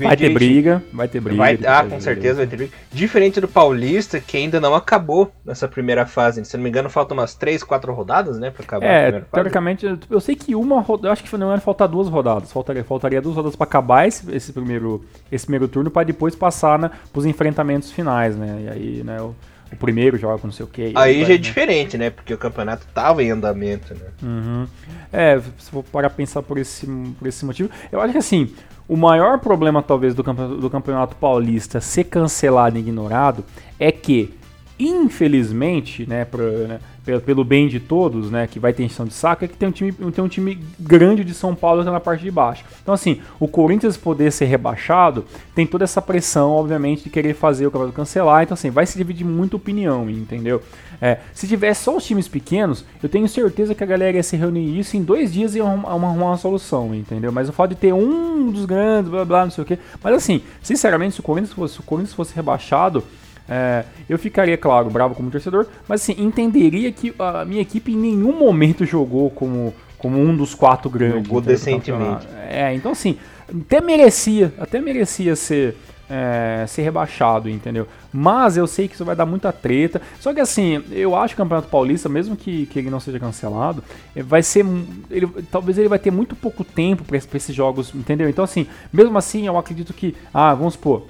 Vai ter briga, vai ter briga. Vai, ah, com certeza vai ter briga. Diferente do Paulista, que ainda não acabou nessa primeira fase. Se não me engano, faltam umas 3, 4 rodadas, né? Pra acabar É, primeira fase. teoricamente, eu sei que uma rodada, eu acho que não era faltar duas rodadas, faltaria, faltaria duas rodadas pra acabar esse, esse primeiro esse primeiro turno pra depois passar né, pros enfrentamentos finais, né? E aí, né, o, o primeiro joga com não sei o que. Aí já é diferente, né? Porque o campeonato tava em andamento, né? Uhum. É, se for parar pensar por esse, por esse motivo, eu acho que assim, o maior problema talvez do campeonato, do campeonato paulista ser cancelado e ignorado é que, infelizmente, né, pro- né, pelo, bem de todos, né, que vai ter encheção de saco, é que tem um time, tem um time grande de São Paulo tá na parte de baixo. Então assim, o Corinthians poder ser rebaixado, tem toda essa pressão, obviamente, de querer fazer o campeonato cancelar, então assim, vai se dividir muita opinião, entendeu? É, se tivesse só os times pequenos, eu tenho certeza que a galera ia se reunir isso em dois dias e arrumar uma solução, entendeu? Mas o fato de ter um dos grandes, blá blá, não sei o quê. Mas assim, sinceramente, se o Corinthians fosse, se o Corinthians fosse rebaixado, é, eu ficaria, claro, bravo como torcedor, mas assim, entenderia que a minha equipe em nenhum momento jogou como, como um dos quatro grandes. Jogou decentemente. É, então assim, até merecia, até merecia ser, é, ser rebaixado, entendeu? Mas eu sei que isso vai dar muita treta. Só que assim, eu acho que o Campeonato Paulista, mesmo que, que ele não seja cancelado, eh, vai ser. Ele, talvez ele vai ter muito pouco tempo para esses jogos, entendeu? Então, assim, mesmo assim, eu acredito que. Ah, vamos supor.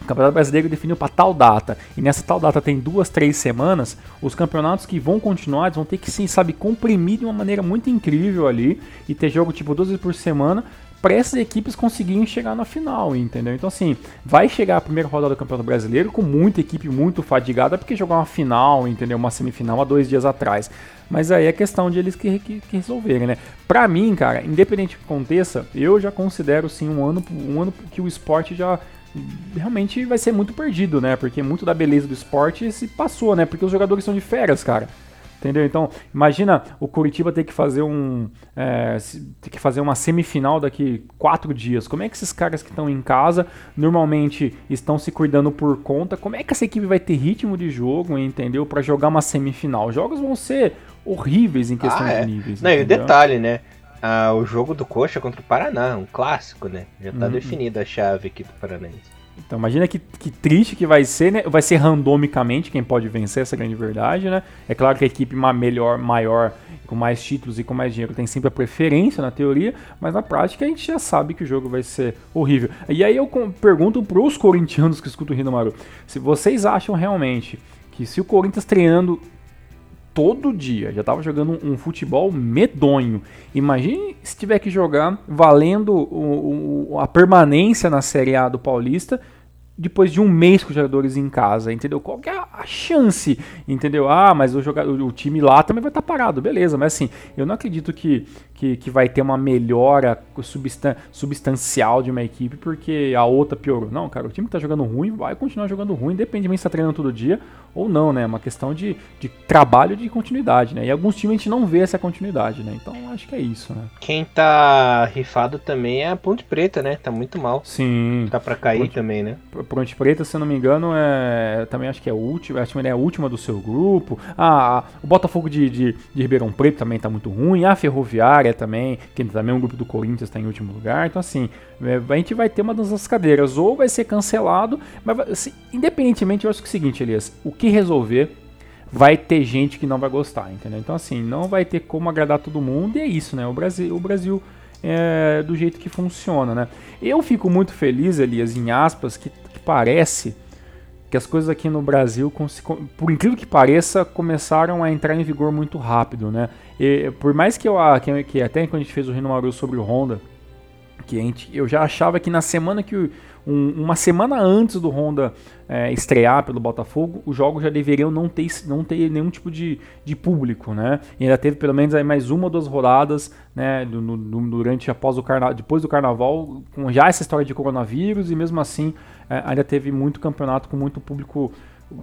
O Campeonato Brasileiro definiu para tal data, e nessa tal data tem duas, três semanas, os campeonatos que vão continuar vão ter que, sim, sabe, comprimir de uma maneira muito incrível ali, e ter jogo tipo duas vezes por semana, para essas equipes conseguirem chegar na final, entendeu? Então, assim, vai chegar a primeira rodada do Campeonato Brasileiro com muita equipe muito fadigada, porque jogar uma final, entendeu? Uma semifinal há dois dias atrás. Mas aí é questão de eles que, que, que resolverem, né? Pra mim, cara, independente do que aconteça, eu já considero, sim, um ano, um ano que o esporte já realmente vai ser muito perdido, né? Porque muito da beleza do esporte se passou, né? Porque os jogadores são de férias, cara. Entendeu? Então, imagina o Curitiba ter que fazer um. é, ter que fazer uma semifinal daqui quatro dias. Como é que esses caras que estão em casa normalmente estão se cuidando por conta? Como é que essa equipe vai ter ritmo de jogo, entendeu? Pra jogar uma semifinal? Os jogos vão ser horríveis em questão Ah, é. de níveis. Não, e detalhe, né? Ah, o jogo do Coxa contra o Paraná, um clássico, né? Já tá Uhum. definida a chave aqui do Paranaense. Então imagina que, que triste que vai ser, né? Vai ser randomicamente quem pode vencer essa grande verdade, né? É claro que a equipe melhor, maior, com mais títulos e com mais dinheiro tem sempre a preferência na teoria, mas na prática a gente já sabe que o jogo vai ser horrível. E aí eu pergunto para os corintianos que escutam o Rino Maru, se vocês acham realmente que se o Corinthians treinando todo dia, já estava jogando um, futebol medonho. Imagine se tiver que jogar valendo o, o, a permanência na Série A do Paulista depois de um mês com os jogadores em casa, entendeu? Qual que é a chance, entendeu? Ah, mas o, jogador, o time lá também vai estar tá parado, beleza, mas assim, eu não acredito que, que, que vai ter uma melhora substan substancial de uma equipe porque a outra piorou. Não, cara, o time que tá jogando ruim vai continuar jogando ruim, independentemente se tá treinando todo dia ou não, né? É uma questão de, de trabalho de continuidade, né? E alguns times a gente não vê essa continuidade, né? Então acho que é isso, né? Quem tá rifado também é a Ponte Preta, né? Tá muito mal. Sim. Tá pra cair Ponte, também, né? Ponte Preta, se eu não me engano, é. Também acho que é a última. Acho que é a última do seu grupo. Ah, o Botafogo de, de, de Ribeirão Preto também tá muito ruim. A Ferroviária também, que também é um grupo do Corinthians, tá em último lugar. Então, assim, é, a gente vai ter uma das cadeiras. Ou vai ser cancelado, mas assim, independentemente, eu acho que é o seguinte, Elias, o que resolver vai ter gente que não vai gostar, entendeu? Então, assim, não vai ter como agradar todo mundo e é isso, né? O Brasil, o Brasil é do jeito que funciona, né? Eu fico muito feliz, Elias, em aspas, que, que parece que as coisas aqui no Brasil, por incrível que pareça, começaram a entrar em vigor muito rápido, né? E, por mais que eu que, que até quando a gente fez o Rino Maru sobre o Honda, que gente, eu já achava que na semana que um, uma semana antes do Honda é, estrear pelo Botafogo, os jogos já deveriam não ter, não ter nenhum tipo de, de público, né? E ainda teve pelo menos aí mais uma ou duas rodadas, né? Do, no, durante após o carnaval, depois do Carnaval, com já essa história de coronavírus e mesmo assim é, ainda teve muito campeonato com muito público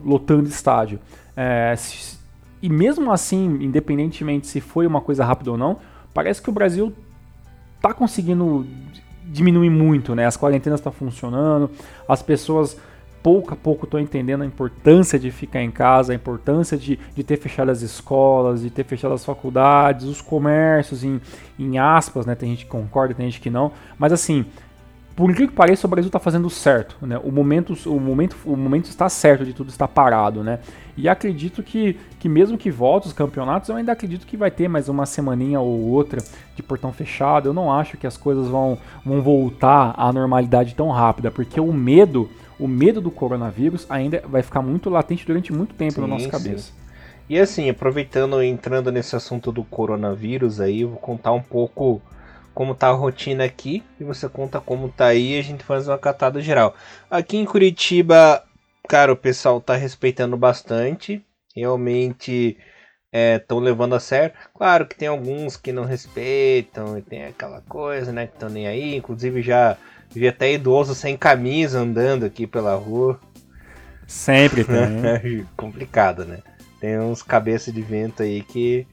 lotando estádio. É, se, e mesmo assim, independentemente se foi uma coisa rápida ou não, parece que o Brasil tá conseguindo diminuir muito, né? As quarentenas estão tá funcionando, as pessoas pouco a pouco estão entendendo a importância de ficar em casa, a importância de, de ter fechado as escolas, de ter fechado as faculdades, os comércios, em, em aspas, né? Tem gente que concorda, tem gente que não, mas assim, por incrível que pareça, o Brasil está fazendo certo, né? O momento, o momento, o momento está certo de tudo estar parado, né? E acredito que, que mesmo que volte os campeonatos, eu ainda acredito que vai ter mais uma semaninha ou outra de portão fechado. Eu não acho que as coisas vão, vão voltar à normalidade tão rápida, porque o medo, o medo do coronavírus ainda vai ficar muito latente durante muito tempo sim, na nossa cabeça. Sim. E assim, aproveitando entrando nesse assunto do coronavírus aí, eu vou contar um pouco como tá a rotina aqui e você conta como tá aí e a gente faz uma catada geral. Aqui em Curitiba, cara, o pessoal tá respeitando bastante, realmente estão é, levando a sério. Claro que tem alguns que não respeitam e tem aquela coisa, né, que estão nem aí. Inclusive já vi até idoso sem camisa andando aqui pela rua. Sempre tem. Complicado, né? Tem uns cabeças de vento aí que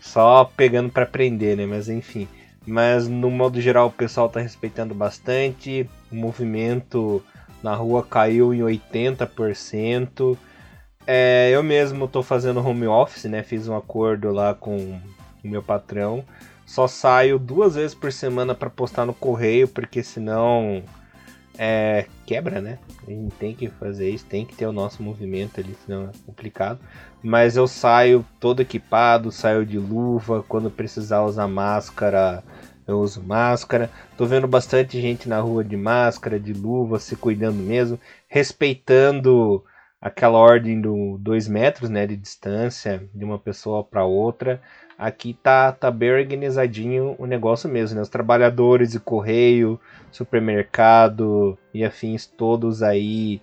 só pegando para prender, né? Mas enfim. Mas no modo geral o pessoal está respeitando bastante. O movimento na rua caiu em 80%. É, eu mesmo estou fazendo home office, né? Fiz um acordo lá com o meu patrão. Só saio duas vezes por semana para postar no correio, porque senão é, quebra, né? A gente tem que fazer isso, tem que ter o nosso movimento ali, senão é complicado. Mas eu saio todo equipado, saio de luva, quando precisar usar máscara, eu uso máscara. Tô vendo bastante gente na rua de máscara, de luva, se cuidando mesmo, respeitando aquela ordem do 2 metros né, de distância de uma pessoa para outra. Aqui tá, tá bem organizadinho o negócio mesmo, né? Os trabalhadores de correio, supermercado e afins todos aí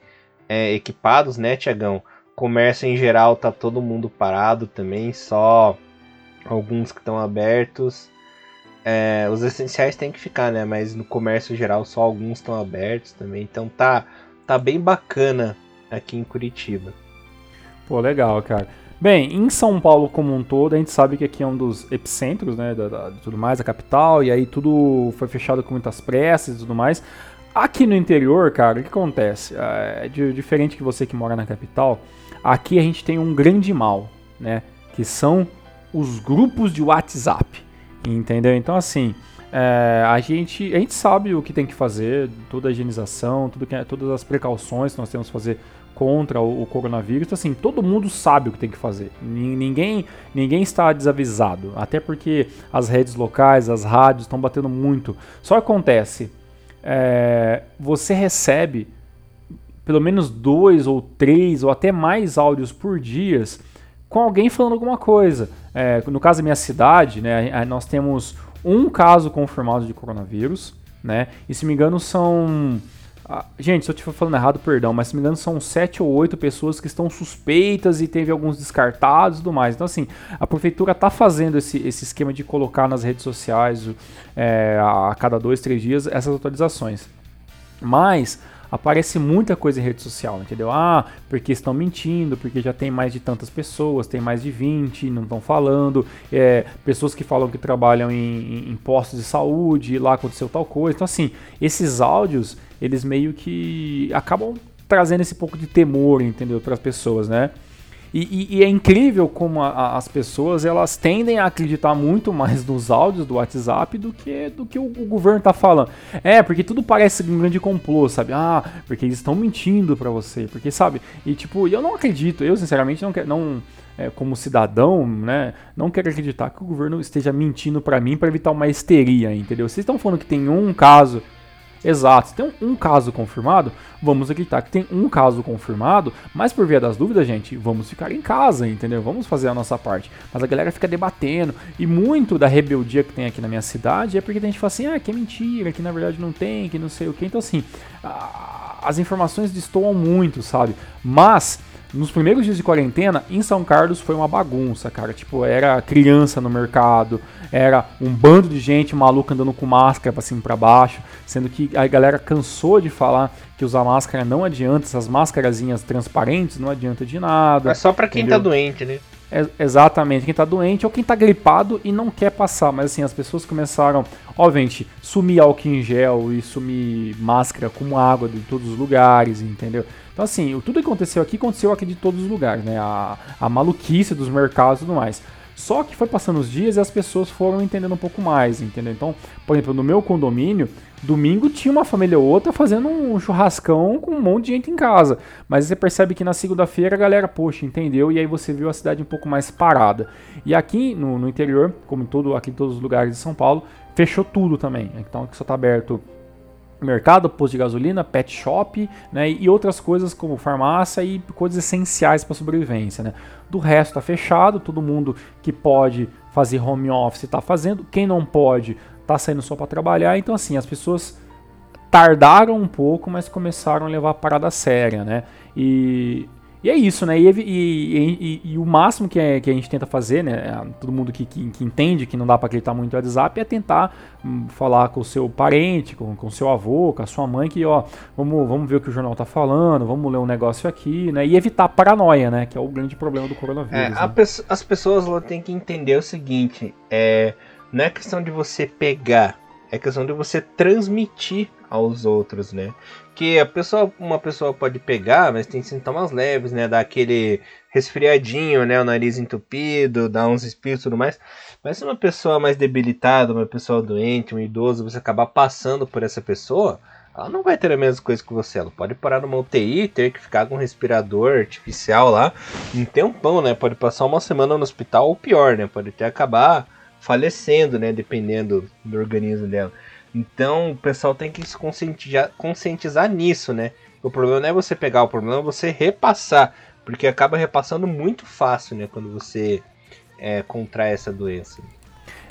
é, equipados, né, Tiagão? Comércio em geral tá todo mundo parado também, só alguns que estão abertos. É, os essenciais têm que ficar, né? Mas no comércio geral só alguns estão abertos também. Então tá, tá bem bacana aqui em Curitiba. Pô, legal, cara. Bem, em São Paulo como um todo, a gente sabe que aqui é um dos epicentros, né, da, da, tudo mais, a capital, e aí tudo foi fechado com muitas pressas e tudo mais. Aqui no interior, cara, o que acontece? É, de, diferente que você que mora na capital, aqui a gente tem um grande mal, né, que são os grupos de WhatsApp. Entendeu? Então, assim, é, a, gente, a gente sabe o que tem que fazer, toda a higienização, tudo que, é, todas as precauções que nós temos que fazer contra o, o, coronavírus. Então, assim, todo mundo sabe o que tem que fazer. Ninguém, ninguém está desavisado. Até porque as redes locais, as rádios estão batendo muito. Só acontece, é, você recebe pelo menos dois ou três ou até mais áudios por dia com alguém falando alguma coisa. É, no caso da minha cidade, né, nós temos um caso confirmado de coronavírus, né? E se me engano são ah, gente, se eu estiver falando errado, perdão, mas se me engano são sete ou oito pessoas que estão suspeitas e teve alguns descartados e tudo mais. Então, assim, a prefeitura está fazendo esse, esse esquema de colocar nas redes sociais é, a cada dois, três dias essas atualizações. Mas aparece muita coisa em rede social, entendeu? Ah, porque estão mentindo, porque já tem mais de tantas pessoas, tem mais de 20, não estão falando, é, pessoas que falam que trabalham em, em postos de saúde, lá aconteceu tal coisa. Então, assim, esses áudios, eles meio que acabam trazendo esse pouco de temor, entendeu, para as pessoas, né? E, e, e, é incrível como a, a, as pessoas elas tendem a acreditar muito mais nos áudios do WhatsApp do que do que o, o governo está falando. É, porque tudo parece um grande complô, sabe? Ah, porque eles estão mentindo para você, porque sabe? E tipo, eu não acredito, eu sinceramente não quero, não é, como cidadão, né, não quero acreditar que o governo esteja mentindo para mim para evitar uma histeria, entendeu? Vocês estão falando que tem um caso Exato. Se tem um, caso confirmado, vamos acreditar que tem um caso confirmado, mas por via das dúvidas, gente, vamos ficar em casa, entendeu? Vamos fazer a nossa parte. Mas a galera fica debatendo, e muito da rebeldia que tem aqui na minha cidade é porque a gente fala assim, ah, que é mentira, que na verdade não tem, que não sei o que. Então, assim, as informações destoam muito, sabe? Mas nos primeiros dias de quarentena, em São Carlos foi uma bagunça, cara. Tipo, era criança no mercado, era um bando de gente maluca andando com máscara pra cima e pra baixo, sendo que a galera cansou de falar que usar máscara não adianta, essas máscarazinhas transparentes não adianta de nada. É só pra quem tá entendeu? tá doente, né? É, exatamente, quem tá doente ou quem tá gripado e não quer passar. Mas assim, as pessoas começaram, obviamente, sumir álcool em gel e sumir máscara com água de todos os lugares, entendeu? Então, assim, tudo que aconteceu aqui aconteceu aqui de todos os lugares, né? A, a maluquice dos mercados e tudo mais. Só que foi passando os dias e as pessoas foram entendendo um pouco mais, entendeu? Então, por exemplo, no meu condomínio, domingo tinha uma família ou outra fazendo um churrascão com um monte de gente em casa. Mas você percebe que na segunda-feira a galera, poxa, entendeu? E aí você viu a cidade um pouco mais parada. E aqui no, no interior, como em todo, aqui em todos os lugares de São Paulo, fechou tudo também. Então aqui só está aberto mercado, posto de gasolina, pet shop, né, e outras coisas como farmácia e coisas essenciais para sobrevivência, né. Do resto está fechado, todo mundo que pode fazer home office está fazendo, quem não pode está saindo só para trabalhar, então assim, as pessoas tardaram um pouco, mas começaram a levar a parada séria, né, e e é isso, né? E, e, e, e, o máximo que, é, que a gente tenta fazer, né? Todo mundo que, que, que entende que não dá para acreditar muito no WhatsApp é tentar hum, falar com o seu parente, com o seu avô, com a sua mãe, que ó, vamos, vamos ver o que o jornal tá falando, vamos ler um negócio aqui, né? E evitar paranoia, né? Que é o grande problema do coronavírus. É, né? pe as pessoas têm que entender o seguinte: é, não é questão de você pegar, é questão de você transmitir aos outros, né? Que a pessoa, uma pessoa pode pegar, mas tem sintomas leves, né? Dá aquele resfriadinho, né? O nariz entupido, dá uns espirros e tudo mais. Mas se uma pessoa mais debilitada, uma pessoa doente, um idoso, você acabar passando por essa pessoa, ela não vai ter a mesma coisa que você. Ela pode parar numa UTI, ter que ficar com um respirador artificial lá um tempão, né? Pode passar uma semana no hospital ou pior, né? Pode até acabar falecendo, né? Dependendo do organismo dela. Então o pessoal tem que se conscientizar, conscientizar nisso, né? O problema não é você pegar, o problema é você repassar, porque acaba repassando muito fácil, né? Quando você é, contrai essa doença.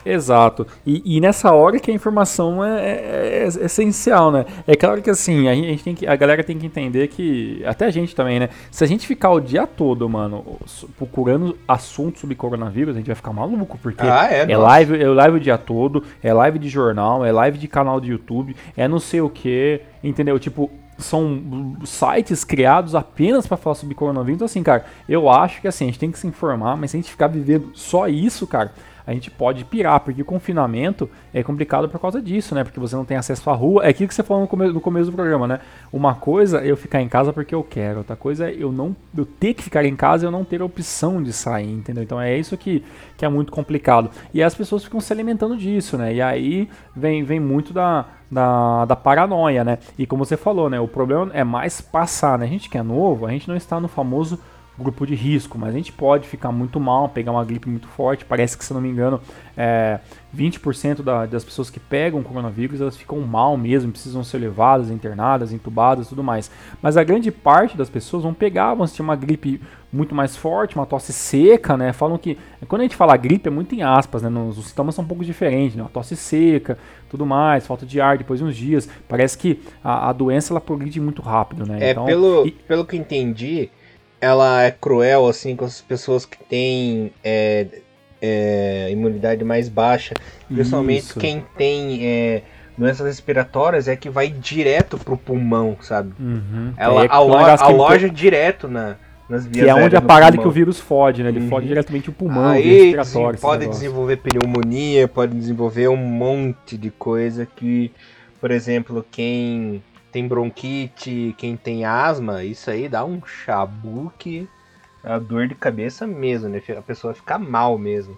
Exato. E, e, nessa hora que a informação é, é, é, essencial, né? É claro que assim, a gente tem que, a galera tem que entender que, até a gente também, né? Se a gente ficar o dia todo, mano, procurando assuntos sobre coronavírus, a gente vai ficar maluco, porque ah, é, é live, é live o dia todo, é live de jornal, é live de canal de YouTube, é não sei o que, entendeu? Tipo, são sites criados apenas para falar sobre coronavírus. Então, assim, cara, eu acho que assim, a gente tem que se informar, mas se a gente ficar vivendo só isso, cara, a gente pode pirar, porque o confinamento é complicado por causa disso, né? Porque você não tem acesso à rua. É aquilo que você falou no começo, no começo do programa, né? Uma coisa é eu ficar em casa porque eu quero, outra coisa é eu não eu ter que ficar em casa e eu não ter a opção de sair, entendeu? Então é isso que, que é muito complicado. E as pessoas ficam se alimentando disso, né? E aí vem, vem muito da, da, da paranoia, né? E como você falou, né? O problema é mais passar, né? A gente que é novo, a gente não está no famoso grupo de risco, mas a gente pode ficar muito mal, pegar uma gripe muito forte. Parece que, se não me engano, é, 20% da, das pessoas que pegam coronavírus elas ficam mal mesmo, precisam ser levadas, internadas, entubadas tudo mais. Mas a grande parte das pessoas vão pegar, vão ter uma gripe muito mais forte, uma tosse seca, né? Falam que quando a gente fala gripe é muito em aspas, né? Os sintomas são um pouco diferentes, né? Uma tosse seca, tudo mais, falta de ar depois de uns dias. Parece que a, a doença ela progride muito rápido, né? É, então, pelo, e... pelo que entendi, ela é cruel assim com as pessoas que têm é, é, imunidade mais baixa, principalmente Isso. quem tem é, doenças respiratórias é que vai direto pro pulmão, sabe? Uhum. Ela é aloja direto na nas vias Que é onde a parada que o vírus fode, né? Ele uhum. fode diretamente o pulmão, Aí, respiratório. Pode desenvolver pneumonia, pode desenvolver um monte de coisa que, por exemplo, quem tem bronquite, quem tem asma, isso aí dá um chabu que a dor de cabeça mesmo, né? A pessoa fica mal mesmo.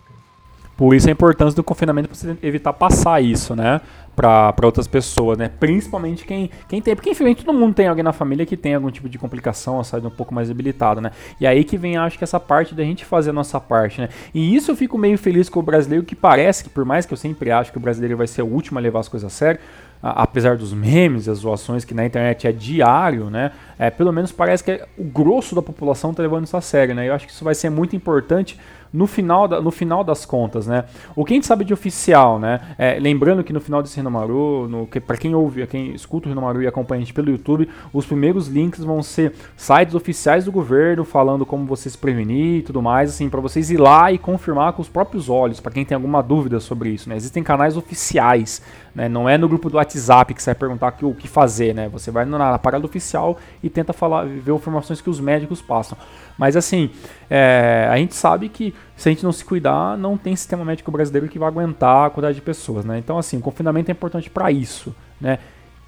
Por isso a importância do confinamento para você evitar passar isso, né? Para outras pessoas, né? Principalmente quem, quem tem. Porque, infelizmente, todo mundo tem alguém na família que tem algum tipo de complicação, ou sai um pouco mais debilitado, né? E aí que vem, acho que, essa parte da gente fazer a nossa parte, né? E isso eu fico meio feliz com o brasileiro, que parece que, por mais que eu sempre acho que o brasileiro vai ser o último a levar as coisas a sério, apesar dos memes, as zoações que na internet é diário, né? É, pelo menos parece que o grosso da população está levando isso a sério, né? Eu acho que isso vai ser muito importante no final, da, no final das contas, né? O que a gente sabe de oficial, né? É, lembrando que no final desse Renomaru, no, que, para quem ouve, quem escuta o Renomaru e acompanha a gente pelo YouTube, os primeiros links vão ser sites oficiais do governo falando como você se prevenir e tudo mais, assim, para vocês ir lá e confirmar com os próprios olhos, para quem tem alguma dúvida sobre isso, né? Existem canais oficiais, né? Não é no grupo do WhatsApp que você vai perguntar o que fazer, né? Você vai na parada oficial e tenta falar, ver informações que os médicos passam. Mas assim, é, a gente sabe que se a gente não se cuidar, não tem sistema médico brasileiro que vai aguentar a quantidade de pessoas, né? Então assim, o confinamento é importante para isso, né?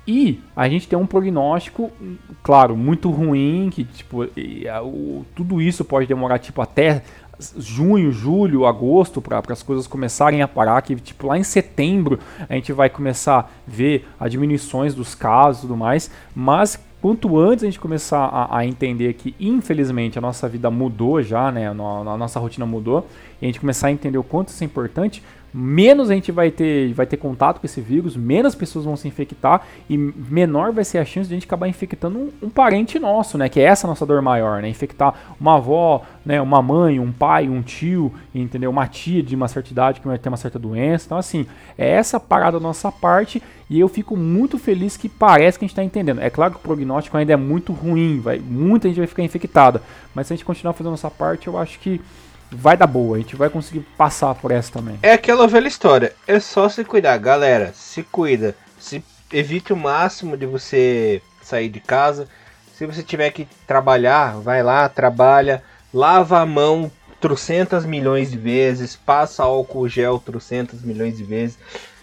E a gente tem um prognóstico, claro, muito ruim, que tipo, tudo isso pode demorar tipo até junho, julho, agosto para as coisas começarem a parar, que tipo lá em setembro a gente vai começar a ver a diminuições dos casos e tudo mais, mas quanto antes a gente começar a, a, entender que, infelizmente, a nossa vida mudou já, né? A, a, nossa rotina mudou, e a gente começar a entender o quanto isso é importante, menos a gente vai ter, vai ter contato com esse vírus, menos pessoas vão se infectar e menor vai ser a chance de a gente acabar infectando um, um parente nosso, né? Que é essa nossa dor maior, né? Infectar uma avó, né? Uma mãe, um pai, um tio, entendeu? Uma tia de uma certa idade que vai ter uma certa doença. Então, assim, é essa parada da nossa parte e eu fico muito feliz que parece que a gente está entendendo. É claro que o prognóstico ainda é muito ruim, vai, muita gente vai ficar infectada, mas se a gente continuar fazendo essa parte, eu acho que vai dar boa, a gente vai conseguir passar por essa também. É aquela velha história, é só se cuidar, galera, se cuida, se evite o máximo de você sair de casa. Se você tiver que trabalhar, vai lá, trabalha, lava a mão trocentas milhões de vezes, passa álcool gel trocentas milhões de vezes.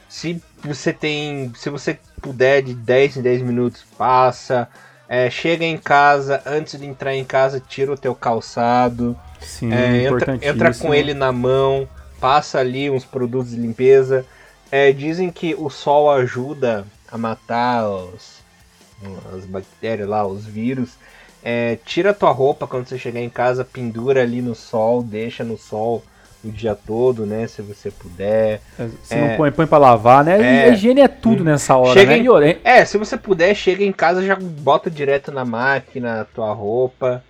Se você tem, se você puder de 10 em 10 minutos, passa. É, chega em casa, antes de entrar em casa, tira o teu calçado. Sim, é, entra, entra, com ele na mão, passa ali uns produtos de limpeza. É, dizem que o sol ajuda a matar os, as bactérias lá, os vírus. É, tira tua roupa quando você chegar em casa, pendura ali no sol, deixa no sol o dia todo, né? Se você puder. É, se é, não põe, põe pra lavar, né? É, a higiene é tudo hum. nessa hora, chega né? Em, é, se você puder, chega em casa, já bota direto na máquina a tua roupa.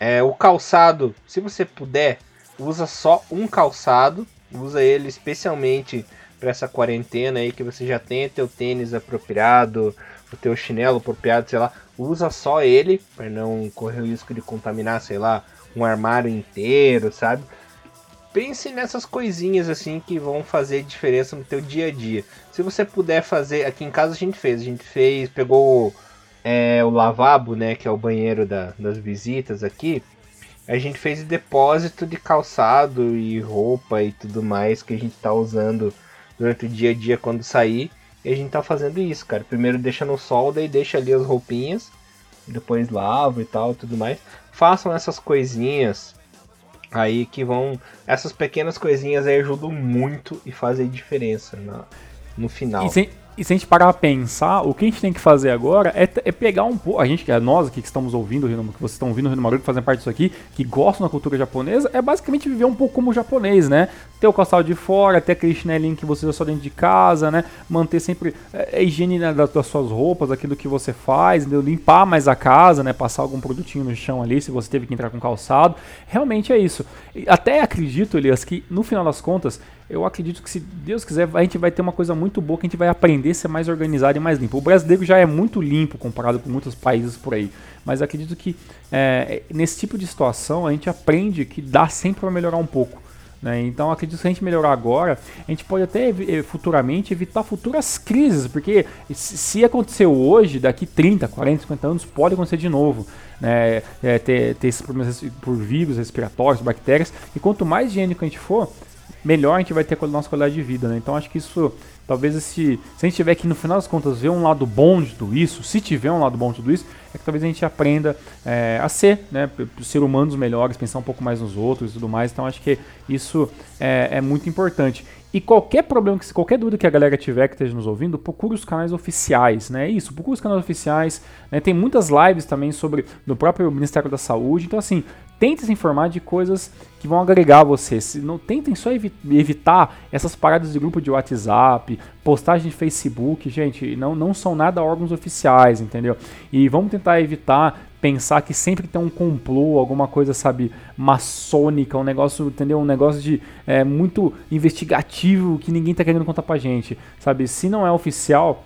É, o calçado, se você puder, usa só um calçado, usa ele especialmente para essa quarentena aí que você já tem teu tênis apropriado, o teu chinelo apropriado, sei lá, usa só ele para não correr o risco de contaminar, sei lá, um armário inteiro, sabe? Pense nessas coisinhas assim que vão fazer diferença no teu dia a dia. Se você puder fazer, aqui em casa a gente fez, a gente fez, pegou é, o lavabo, né, que é o banheiro da, das visitas aqui, a gente fez depósito de calçado e roupa e tudo mais que a gente tá usando durante o dia a dia quando sair. E a gente tá fazendo isso, cara. Primeiro deixa no sol, daí deixa ali as roupinhas, depois lava e tal, tudo mais. Façam essas coisinhas aí que vão. Essas pequenas coisinhas aí ajudam muito e fazem diferença na, no final. E sem, e se a gente parar a pensar, o que a gente tem que fazer agora é, é pegar um pouco. A gente, é nós aqui que estamos ouvindo, que vocês estão ouvindo o Rino que fazem parte disso aqui, que gostam da cultura japonesa, é basicamente viver um pouco como japonês, né? Ter o calçado de fora, ter aquele chinelinho que você usa só dentro de casa, né? Manter sempre é, a higiene das, das, suas roupas, aquilo que você faz, entendeu? limpar mais a casa, né? Passar algum produtinho no chão ali, se você teve que entrar com calçado. Realmente é isso. Até acredito, Elias, que no final das contas, eu acredito que se Deus quiser, a gente vai ter uma coisa muito boa que a gente vai aprender a ser mais organizado e mais limpo. O brasileiro já é muito limpo comparado com muitos países por aí, mas acredito que é, nesse tipo de situação a gente aprende que dá sempre para melhorar um pouco. Né? Então acredito que se a gente melhorar agora, a gente pode até eh, futuramente evitar futuras crises, porque se aconteceu hoje, daqui 30, 40, 50 anos, pode acontecer de novo. Né? É, ter, ter esses problemas por vírus respiratórios, bactérias, e quanto mais higiênico a gente for, melhor a gente vai ter a nossa qualidade de vida, né? Então acho que isso, talvez esse, se a gente tiver que no final das contas ver um lado bom de tudo isso, se tiver um lado bom de tudo isso, é que talvez a gente aprenda é, a ser, né, ser humanos melhores, pensar um pouco mais nos outros e tudo mais. Então acho que isso é, é muito importante. E qualquer problema, qualquer dúvida que a galera tiver que esteja nos ouvindo, procure os canais oficiais, né? Isso, procure os canais oficiais. Né? Tem muitas lives também sobre no próprio Ministério da Saúde. Então, assim, tente se informar de coisas que vão agregar você. Se não tentem só evi evitar essas paradas de grupo de WhatsApp, postagem de Facebook, gente, não, não são nada órgãos oficiais, entendeu? E vamos tentar evitar pensar que sempre tem um complô, alguma coisa, sabe, maçônica, um negócio, entendeu? Um negócio de é, muito investigativo que ninguém tá querendo contar pra gente, sabe? Se não é oficial,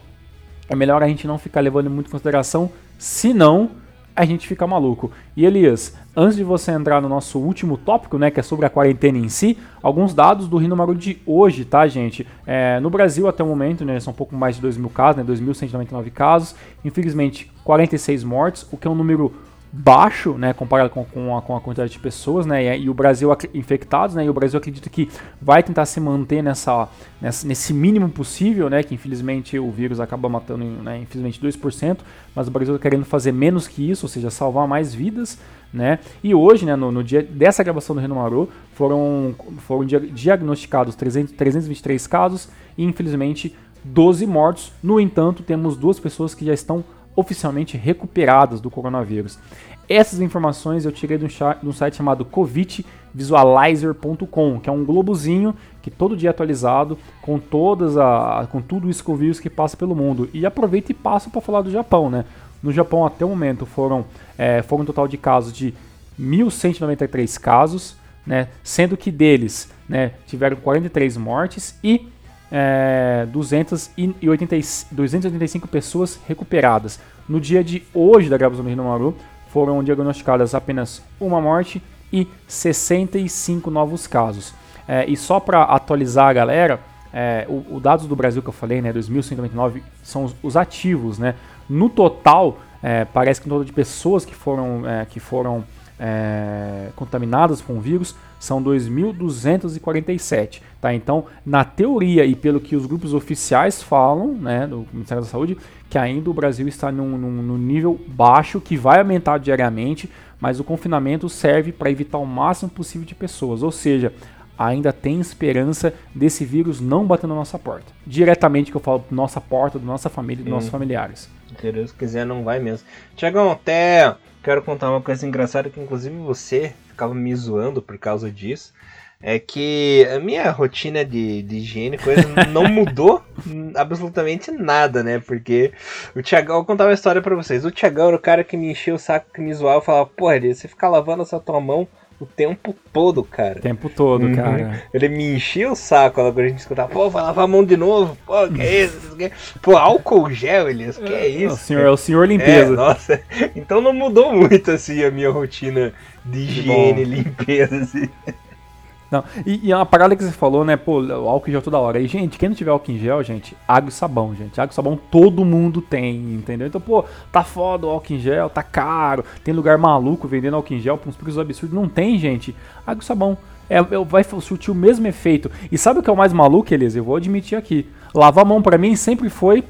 é melhor a gente não ficar levando muito em consideração, se não a gente fica maluco. E Elias, antes de você entrar no nosso último tópico, né, que é sobre a quarentena em si, alguns dados do Rino Maru de hoje, tá, gente? É, no Brasil, até o momento, né, são um pouco mais de 2 mil casos, né, 2.199 casos, infelizmente 46 mortes, o que é um número baixo, né, comparado com, com, a, com a quantidade de pessoas, né, e, e, o Brasil infectados, né, e o Brasil acredita que vai tentar se manter nessa, nessa, nesse mínimo possível, né, que infelizmente o vírus acaba matando, né, infelizmente 2%, mas o Brasil está querendo fazer menos que isso, ou seja, salvar mais vidas, né, e hoje, né, no, no dia dessa gravação do Renomaru, foram, foram diagnosticados 300, 323 casos e infelizmente 12 mortos, no entanto, temos duas pessoas que já estão oficialmente recuperadas do coronavírus. Essas informações eu tirei de um, site chamado covidvisualizer.com, que é um globozinho que todo dia é atualizado com todas a, com tudo isso que o vírus que passa pelo mundo. E aproveita e passa para falar do Japão, né? No Japão até o momento foram, é, foram um total de casos de 1.193 casos, né? Sendo que deles, né, tiveram 43 mortes e é, 280, 285 pessoas recuperadas. No dia de hoje da gravação do Rino Maru, foram diagnosticadas apenas uma morte e 65 novos casos. É, e só para atualizar a galera, é, o, o, dados do Brasil que eu falei, né, 2.199, são os, os, ativos, né? No total, é, parece que no total de pessoas que foram, é, que foram é, contaminadas com vírus são 2.247. Tá? Então, na teoria e pelo que os grupos oficiais falam, né, do Ministério da Saúde, que ainda o Brasil está num, num, num nível baixo, que vai aumentar diariamente, mas o confinamento serve para evitar o máximo possível de pessoas. Ou seja, ainda tem esperança desse vírus não bater na nossa porta. Diretamente que eu falo nossa porta, da nossa família, dos nossos familiares. Se Deus quiser, não vai mesmo. Tiagão, até quero contar uma coisa engraçada que inclusive você ficava me zoando por causa disso. É que a minha rotina de, de higiene coisa não mudou absolutamente nada, né? Porque o Tiagão, vou contar uma história para vocês. O Tiagão era o cara que me enchia o saco, que me zoava, falava, porra, você fica lavando essa tua mão o tempo todo, cara. O tempo todo, uhum. cara. Ele me enchia o saco quando a gente escutava, pô, vai lavar a mão de novo, pô, que é isso? Pô, álcool gel, Elias, que é, é isso? O senhor, é o senhor limpeza. É, nossa, então não mudou muito, assim, a minha rotina de higiene, limpeza, assim. Não, e, e uma parada que você falou, né? Pô, álcool em gel toda hora. E, gente, quem não tiver álcool em gel, gente, água e sabão, gente. Água e sabão todo mundo tem, entendeu? Então, pô, tá foda o álcool em gel, tá caro. Tem lugar maluco vendendo álcool em gel por uns preços absurdos. Não tem, gente. Água e sabão. É, é, vai surtir o mesmo efeito. E sabe o que é o mais maluco, Elisa? Eu vou admitir aqui. Lavar a mão para mim sempre foi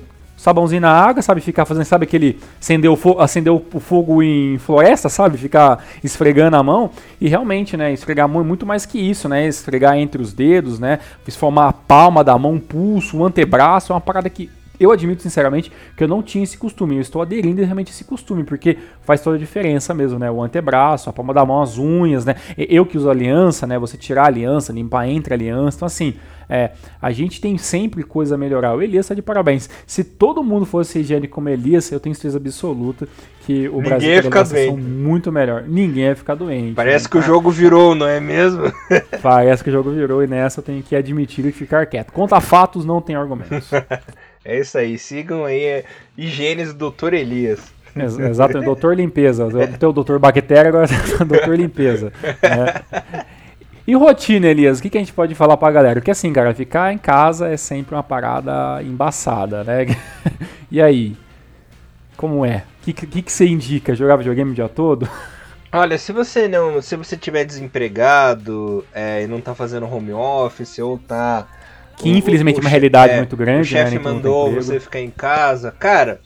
sabãozinho na água, sabe? Ficar fazendo, sabe aquele acender o, fogo, acender o fogo em floresta, sabe? Ficar esfregando a mão. E realmente, né? Esfregar muito mais que isso, né? Esfregar entre os dedos, né? Formar a palma da mão, pulso, o antebraço. É uma parada que eu admito sinceramente que eu não tinha esse costume. Eu estou aderindo realmente esse costume, porque faz toda a diferença mesmo, né? O antebraço, a palma da mão, as unhas, né? Eu que uso aliança, né? Você tirar a aliança, limpar entre a aliança. Então, assim, é, a gente tem sempre coisa a melhorar. O Elias está de parabéns. Se todo mundo fosse higiênico como Elias, eu tenho certeza absoluta que o Ninguém Brasil ia ficar doente. muito melhor. Ninguém ia ficar doente. Parece né? que o jogo virou, não é mesmo? Parece que o jogo virou e nessa eu tenho que admitir e ficar quieto. Conta fatos, não tem argumentos. É isso aí, sigam aí é, Higienes do Dr. Elias. Ex exato, doutor limpeza. Tem o doutor bactéria, agora o doutor limpeza. Né? E rotina, Elias, o que, que a gente pode falar pra galera? Porque assim, cara, ficar em casa é sempre uma parada embaçada, né? e aí? Como é? O que, que, que você indica? Jogar videogame o dia todo? Olha, se você não. Se você tiver desempregado é, e não tá fazendo home office ou tá que infelizmente é uma realidade é, muito grande. O chefe né, mandou você ficar em casa. Cara,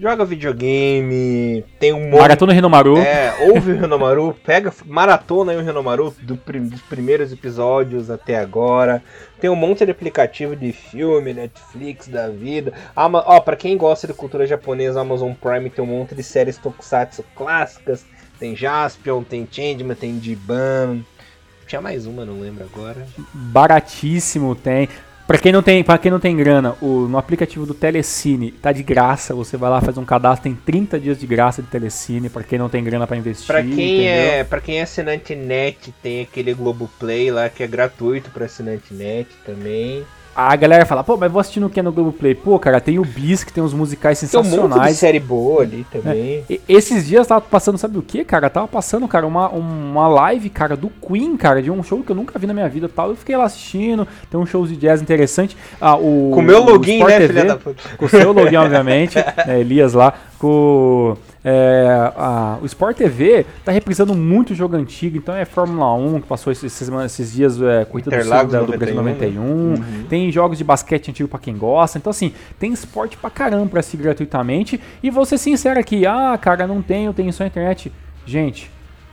joga videogame, tem um monte... Maratona Renomaru. É, ouve o Renomaru, pega, maratona aí o Renomaru do, dos primeiros episódios até agora. Tem um monte de aplicativo de filme, Netflix da vida. Ama, ó, pra quem gosta de cultura japonesa, Amazon Prime tem um monte de séries tokusatsu clássicas. Tem Jaspion, tem Changeman, tem Jiban, tinha mais uma, não lembro agora. Baratíssimo tem. Pra quem não tem, para quem não tem grana, o, no aplicativo do Telecine tá de graça. Você vai lá, faz um cadastro, tem 30 dias de graça de Telecine para quem não tem grana para investir. Para quem é, para quem é assinante net, tem aquele Globoplay lá que é gratuito para assinante net também. A galera fala, pô, mas vou assistir no que é no Globoplay. Pô, cara, tem o Bis, que tem uns musicais sensacionais. Tem um monte de série boa ali também. É. Esses dias tava passando, sabe o que, cara? Tava passando, cara, uma, uma live, cara, do Queen, cara, de um show que eu nunca vi na minha vida tal. Eu fiquei lá assistindo, tem um show de jazz interessante. Ah, o, com o meu login, né, TV, filha da puta? Com o seu login, obviamente. é, Elias lá, com é, a, o Sport TV tá reprisando muito jogo antigo, então é Fórmula 1, que passou esses, esses dias, é, Corrida do Sul do Brasil 91. Uhum. Tem jogos de basquete antigo para quem gosta. Então, assim, tem esporte pra caramba pra assistir gratuitamente. E vou ser sincero aqui, ah, cara, não tenho, tenho só internet. Gente,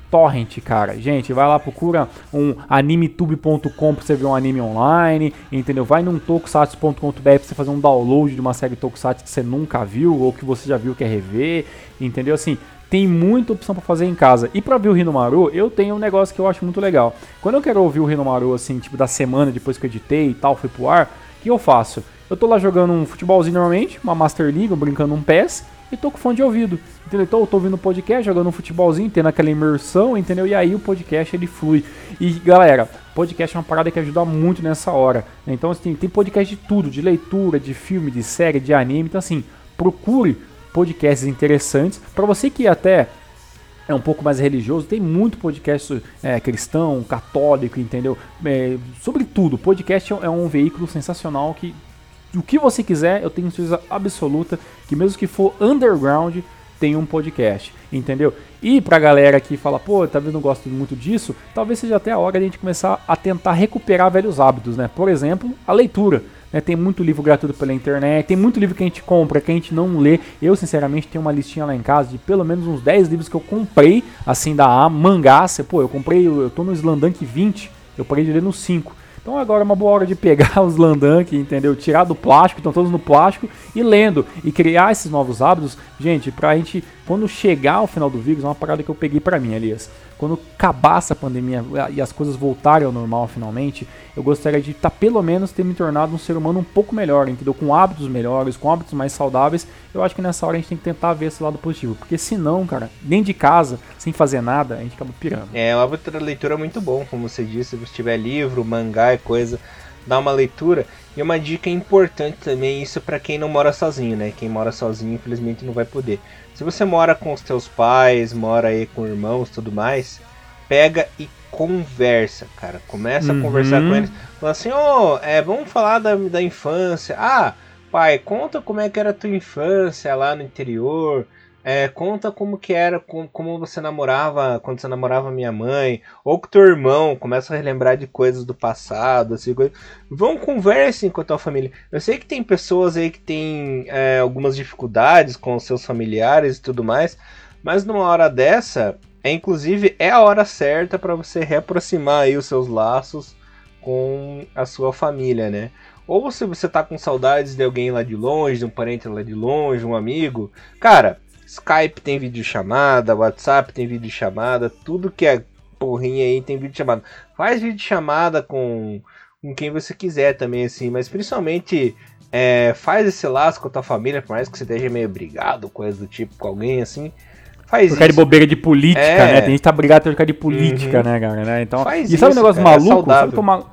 torrent, cara. Gente, vai lá, procura um animetube.com pra você ver um anime online, entendeu? Vai num tokusatsu.com.br pra você fazer um download de uma série tokusatsu que você nunca viu ou que você já viu quer rever, entendeu? Assim, tem muita opção para fazer em casa. E para ver o Rinomaru, eu tenho um negócio que eu acho muito legal. Quando eu quero ouvir o Rinomaru, assim, tipo, da semana depois que eu editei e tal, foi pro ar, o que eu faço? Eu tô lá jogando um futebolzinho normalmente, uma Master League, brincando um PES, e tô com fone de ouvido. Entendeu? Então eu tô ouvindo podcast, jogando um futebolzinho, tendo aquela imersão, entendeu? E aí o podcast ele flui. E galera, podcast é uma parada que ajuda muito nessa hora. Né? Então assim, tem podcast de tudo, de leitura, de filme, de série, de anime. Então assim, procure podcasts interessantes. Para você que até é um pouco mais religioso, tem muito podcast é, cristão, católico, entendeu? É, sobre tudo, podcast é um veículo sensacional que o que você quiser, eu tenho certeza absoluta que mesmo que for underground, tem um podcast, entendeu? E pra galera que fala, pô, vendo, não gosto muito disso, talvez seja até a hora de a gente começar a tentar recuperar velhos hábitos, né? Por exemplo, a leitura. Né? Tem muito livro gratuito pela internet, tem muito livro que a gente compra, que a gente não lê. Eu, sinceramente, tenho uma listinha lá em casa de pelo menos uns 10 livros que eu comprei, assim, da mangá. Pô, eu comprei, eu tô no Slandank 20, eu parei de ler no 5. Então agora é uma boa hora de pegar os Landank, entendeu? Tirar do plástico, estão todos no plástico e lendo e criar esses novos hábitos, gente, pra gente quando chegar ao final do vírus, é uma parada que eu peguei para mim, Elias. Quando acabar essa pandemia e as coisas voltarem ao normal finalmente, eu gostaria de estar tá, pelo menos ter me tornado um ser humano um pouco melhor, entendeu? Com hábitos melhores, com hábitos mais saudáveis. Eu acho que nessa hora a gente tem que tentar ver esse lado positivo, porque senão, cara, nem de casa, sem fazer nada, a gente acaba pirando. É, da leitura é muito bom, como você disse, se você tiver livro, mangá e coisa, dá uma leitura. E uma dica importante também, isso para quem não mora sozinho, né? Quem mora sozinho, infelizmente, não vai poder. Se você mora com os seus pais, mora aí com irmãos tudo mais, pega e conversa, cara. Começa Uhum. a conversar com eles. Fala assim, ô, é, vamos falar da, da infância. Ah, pai, conta como é que era a tua infância lá no interior. É, conta como que era, como, você namorava quando você namorava minha mãe, ou com teu irmão, começa a relembrar de coisas do passado, assim, coisa. Vão conversem com a tua família. Eu sei que tem pessoas aí que têm é, algumas dificuldades com os seus familiares e tudo mais, mas numa hora dessa, é inclusive é a hora certa para você reaproximar aí os seus laços com a sua família, né? Ou se você tá com saudades de alguém lá de longe, de um parente lá de longe, um amigo, cara, Skype tem videochamada, WhatsApp tem videochamada, tudo que é porrinha aí tem videochamada. Faz videochamada com, com quem você quiser também, assim, mas principalmente é, faz esse laço com a tua família, por mais que você esteja meio brigado, coisa do tipo, com alguém assim. Faz Por causa de isso. bobeira de política, É. né? Tem gente que tá brigado por causa de política, Uhum. né, cara? Né? Então, Faz e sabe isso, um negócio cara, é maluco? sabe, saudável. que uma,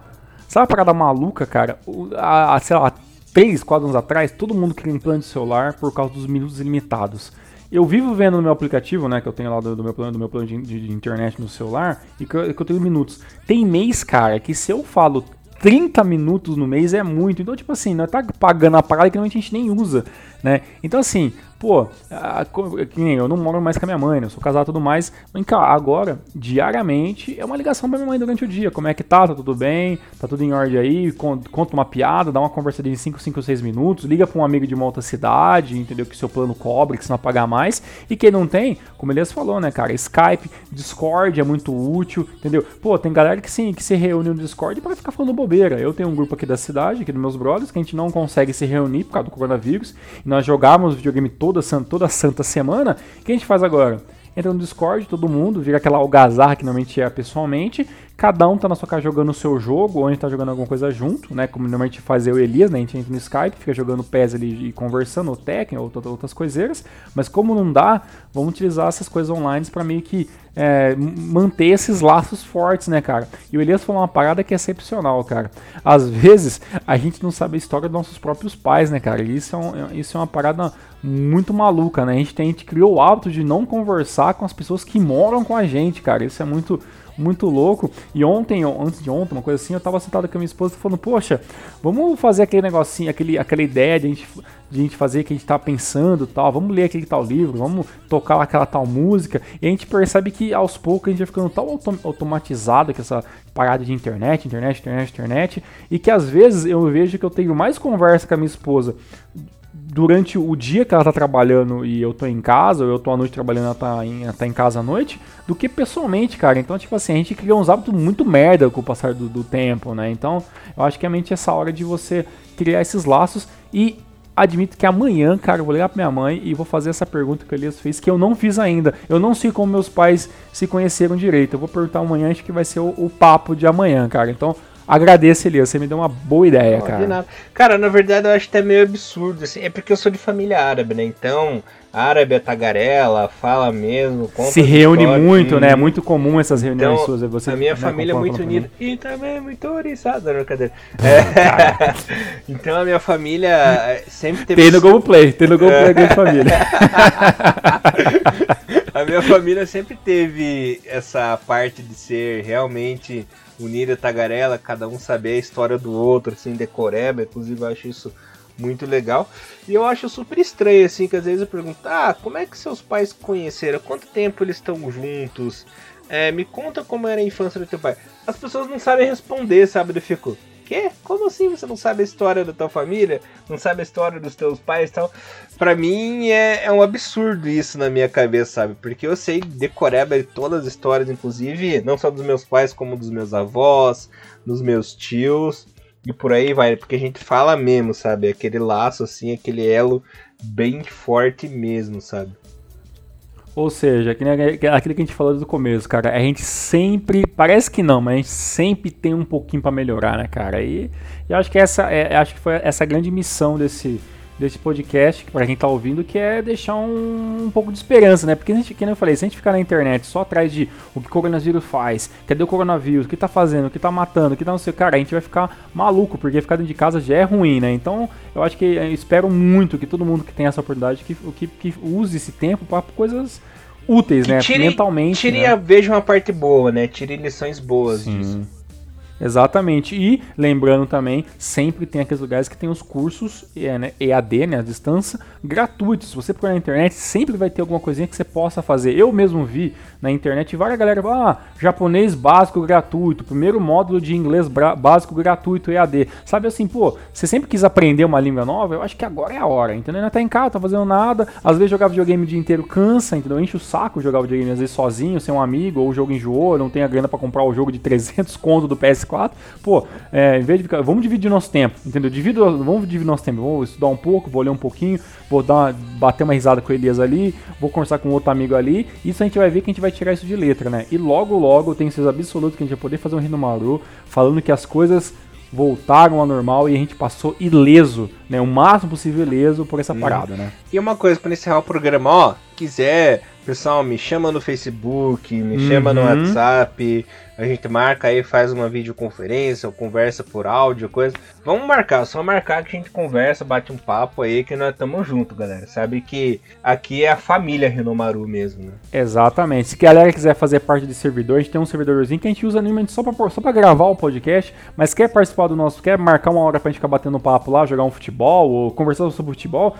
sabe a parada maluca, cara? O- A, a, sei lá, três, quatro anos atrás, todo mundo queria implante celular por causa dos minutos ilimitados. Eu vivo vendo no meu aplicativo, né, que eu tenho lá do, do meu plano, do meu plano de, de- internet no celular, e que eu, que eu tenho minutos. Tem mês, cara, que se eu falo 30 minutos no mês é muito. Então, tipo assim, nós tá pagando a parada que a gente nem usa, né? Então, assim, pô, a- que nem eu não moro mais com a minha mãe, né? Eu sou casado e tudo mais. Mas, cara, agora, diariamente, é uma ligação pra minha mãe durante o dia. Como é que tá? Tá tudo bem? Tá tudo em ordem aí? Con- Conta uma piada, dá uma conversadinha de 5, 5, 6 minutos, liga pra um amigo de uma outra cidade, entendeu? Que seu plano cobre, que você não pagar mais. E quem não tem, como Elias falou, né, cara? Skype, Discord é muito útil, entendeu? Pô, tem galera que se, que se reúne no Discord pra ficar falando bobeira. Eu tenho um grupo aqui da cidade, aqui dos meus brothers, que a gente não consegue se reunir por causa do coronavírus. E nós jogávamos videogame toda, toda santa semana. O que a gente faz agora? Entra no Discord, todo mundo, vira aquela algazarra que normalmente é pessoalmente. Cada um tá na sua casa jogando o seu jogo, ou a gente tá jogando alguma coisa junto, né? Como normalmente faz eu e Elias, né? A gente entra no Skype, fica jogando PES ali e conversando, ou Tekken, ou outras coiseiras. Mas como não dá, vamos utilizar essas coisas online pra meio que é, manter esses laços fortes, né, cara? E o Elias falou uma parada que é excepcional, cara. Às vezes, a gente não sabe a história dos nossos próprios pais, né, cara? E isso é, um- isso é uma parada muito maluca, né? A gente, tem, a gente criou o hábito de não conversar com as pessoas que moram com a gente, cara. Isso é muito muito louco. E ontem, ou antes de ontem, uma coisa assim, eu tava sentado com a minha esposa falando, poxa, vamos fazer aquele negocinho, aquele, aquela ideia de a, gente, de a gente fazer que a gente tá pensando tal, vamos ler aquele tal livro, vamos tocar aquela tal música. E a gente percebe que aos poucos a gente vai ficando tão autom- automatizado com essa parada de internet, internet, internet, internet, e que às vezes eu vejo que eu tenho mais conversa com a minha esposa durante o dia que ela tá trabalhando e eu tô em casa, ou eu tô à noite trabalhando e ela tá em, tá em casa à noite, do que pessoalmente, cara. Então, tipo assim, a gente cria uns hábitos muito merda com o passar do, do tempo, né? Então, eu acho que é essa hora de você criar esses laços e admito que amanhã, cara, eu vou ligar pra minha mãe e vou fazer essa pergunta que o Elias fez, que eu não fiz ainda. Eu não sei como meus pais se conheceram direito. Eu vou perguntar amanhã, acho que vai ser o, o papo de amanhã, cara. Então, agradeço, Elias. Você me deu uma boa ideia, Não, de cara. nada. Cara, na verdade eu acho até meio absurdo, assim. É porque eu sou de família árabe, né? Então, árabe é tagarela, fala mesmo, Se reúne muito, né? É muito comum essas reuniões Então, suas. é Você, a minha né, família é muito unida. E também é muito oriçada, não, brincadeira. É. então a minha família sempre teve. Tem no Globoplay, tem no Globoplay Grande Família. A minha família sempre teve essa parte de ser realmente unida tagarela, cada um saber a história do outro, assim, decoreba, inclusive eu acho isso muito legal. E eu acho super estranho, assim, que às vezes eu pergunto, ah, como é que seus pais conheceram? Quanto tempo eles estão juntos? É, me conta como era a infância do teu pai. As pessoas não sabem responder, sabe? Eu fico, quê? Como assim você não sabe a história da tua família? Não sabe a história dos teus pais e tal? Pra mim é, é um absurdo isso na minha cabeça, sabe? Porque eu sei decoreba de todas as histórias, inclusive, não só dos meus pais, como dos meus avós, dos meus tios e por aí vai. Porque a gente fala mesmo, sabe? Aquele laço, assim, aquele elo bem forte mesmo, sabe? Ou seja, que aquilo que a gente falou desde o começo, cara. A gente sempre. Parece que não, mas a gente sempre tem um pouquinho pra melhorar, né, cara? E eu acho que essa é, acho que foi essa grande missão desse, desse podcast, pra quem tá ouvindo, que é deixar um, um pouco de esperança, né? Porque, a gente, como eu falei, se a gente ficar na internet só atrás de o que o coronavírus faz, cadê o coronavírus, o que tá fazendo, o que tá matando, o que tá não sei, cara, a gente vai ficar maluco, porque ficar dentro de casa já é ruim, né? Então, eu acho que eu espero muito que todo mundo que tem essa oportunidade que, que, que use esse tempo para coisas úteis, que né? Tire, Mentalmente. Tire, né? veja uma parte boa, né? Tire lições boas Sim. disso. Exatamente. E lembrando também, sempre tem aqueles lugares que tem os cursos é, né, EAD, né, a distância, gratuitos. Se você procurar na internet, sempre vai ter alguma coisinha que você possa fazer. Eu mesmo vi na internet várias galera falar, ah, japonês básico gratuito, primeiro módulo de inglês básico gratuito EAD. Sabe assim, pô, você sempre quis aprender uma língua nova, eu acho que agora é a hora, entendeu? Não tá em casa, tá fazendo nada, às vezes jogar videogame o dia inteiro cansa, entendeu? Enche o saco jogar videogame às vezes sozinho, sem um amigo, ou o jogo enjoou, não tem a grana para comprar o jogo de 300 conto do PS4. Pô, é, em vez de ficar, vamos dividir nosso tempo, entendeu? Divido, vamos dividir nosso tempo, vou estudar um pouco, vou ler um pouquinho, vou dar uma, bater uma risada com o Elias ali, vou conversar com outro amigo ali, isso a gente vai ver que a gente vai tirar isso de letra, né? E logo, logo, eu tenho certeza absoluta que a gente vai poder fazer um Rinomaru falando que as coisas voltaram ao normal e a gente passou ileso, né? O máximo possível ileso por essa hum. parada, né? E uma coisa, para encerrar o programa, ó, quiser, pessoal, me chama no Facebook, me uhum. chama no uhum. WhatsApp, a gente marca aí, faz uma videoconferência ou conversa por áudio, coisa. Vamos marcar, só marcar que a gente conversa, bate um papo aí que nós estamos juntos, galera. Sabe que aqui é a família Renomaru mesmo, né? Exatamente. Se a galera quiser fazer parte desse servidor, a gente tem um servidorzinho que a gente usa normalmente só para só pra gravar o podcast, mas quer participar do nosso, quer marcar uma hora pra gente ficar batendo papo lá, jogar um futebol ou conversar sobre futebol,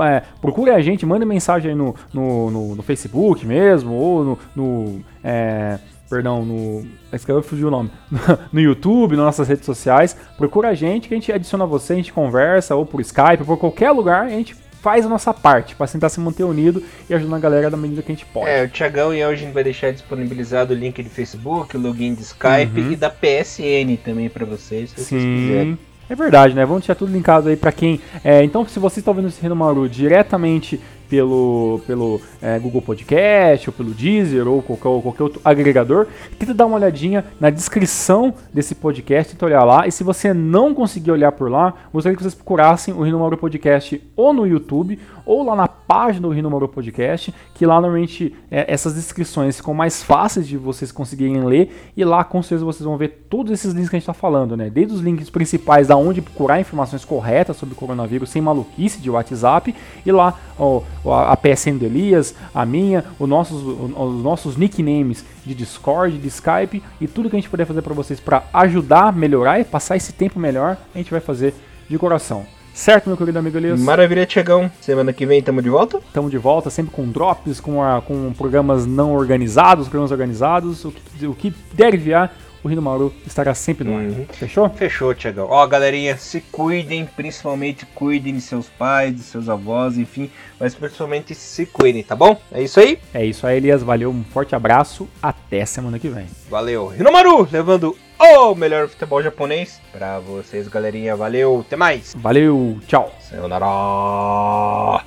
é, procure a gente, manda mensagem aí no, no, no, no Facebook mesmo, ou no, no é, perdão, no. Escreveu fugiu o nome. no YouTube, nas nossas redes sociais. Procura a gente que a gente adiciona você, a gente conversa, ou por Skype, ou por qualquer lugar, a gente faz a nossa parte para tentar se manter unido e ajudar a galera da medida que a gente pode. É, o Thiagão e eu a gente vai deixar disponibilizado o link do Facebook, o login do Skype uhum. e da PSN também para vocês, se Sim. vocês quiserem. É verdade, né? Vamos deixar tudo linkado aí para quem. É, então, se você está ouvindo esse Renomaru diretamente pelo, pelo é, Google Podcast, ou pelo Deezer, ou qualquer, ou qualquer outro agregador, tenta dar uma olhadinha na descrição desse podcast, tenta olhar lá. E se você não conseguir olhar por lá, gostaria que vocês procurassem o Rino Mauro Podcast ou no YouTube, ou lá na página do Rino Mauro Podcast, que lá normalmente é, essas descrições ficam mais fáceis de vocês conseguirem ler, e lá com certeza vocês vão ver todos esses links que a gente está falando, né? Desde os links principais da onde procurar informações corretas sobre o coronavírus sem maluquice de WhatsApp, e lá ó, a PSN do Elias, a minha, os nossos, os nossos nicknames de Discord, de Skype e tudo que a gente puder fazer para vocês para ajudar, melhorar e passar esse tempo melhor, a gente vai fazer de coração. Certo, meu querido amigo Elias? Maravilha, Tiagão. Semana que vem estamos de volta? Estamos de volta, sempre com drops, com, a, com programas não organizados, programas organizados, o que, o que der enviar o Rino Mauro estará sempre no ar. Uhum. Fechou? Fechou, Tiagão. Ó, galerinha, se cuidem, principalmente cuidem de seus pais, de seus avós, enfim, mas principalmente se cuidem, tá bom? É isso aí? É isso aí, Elias. Valeu, um forte abraço. Até semana que vem. Valeu. Rinomaru, levando o melhor futebol japonês pra vocês, galerinha. Valeu, até mais. Valeu, tchau. Sayonara.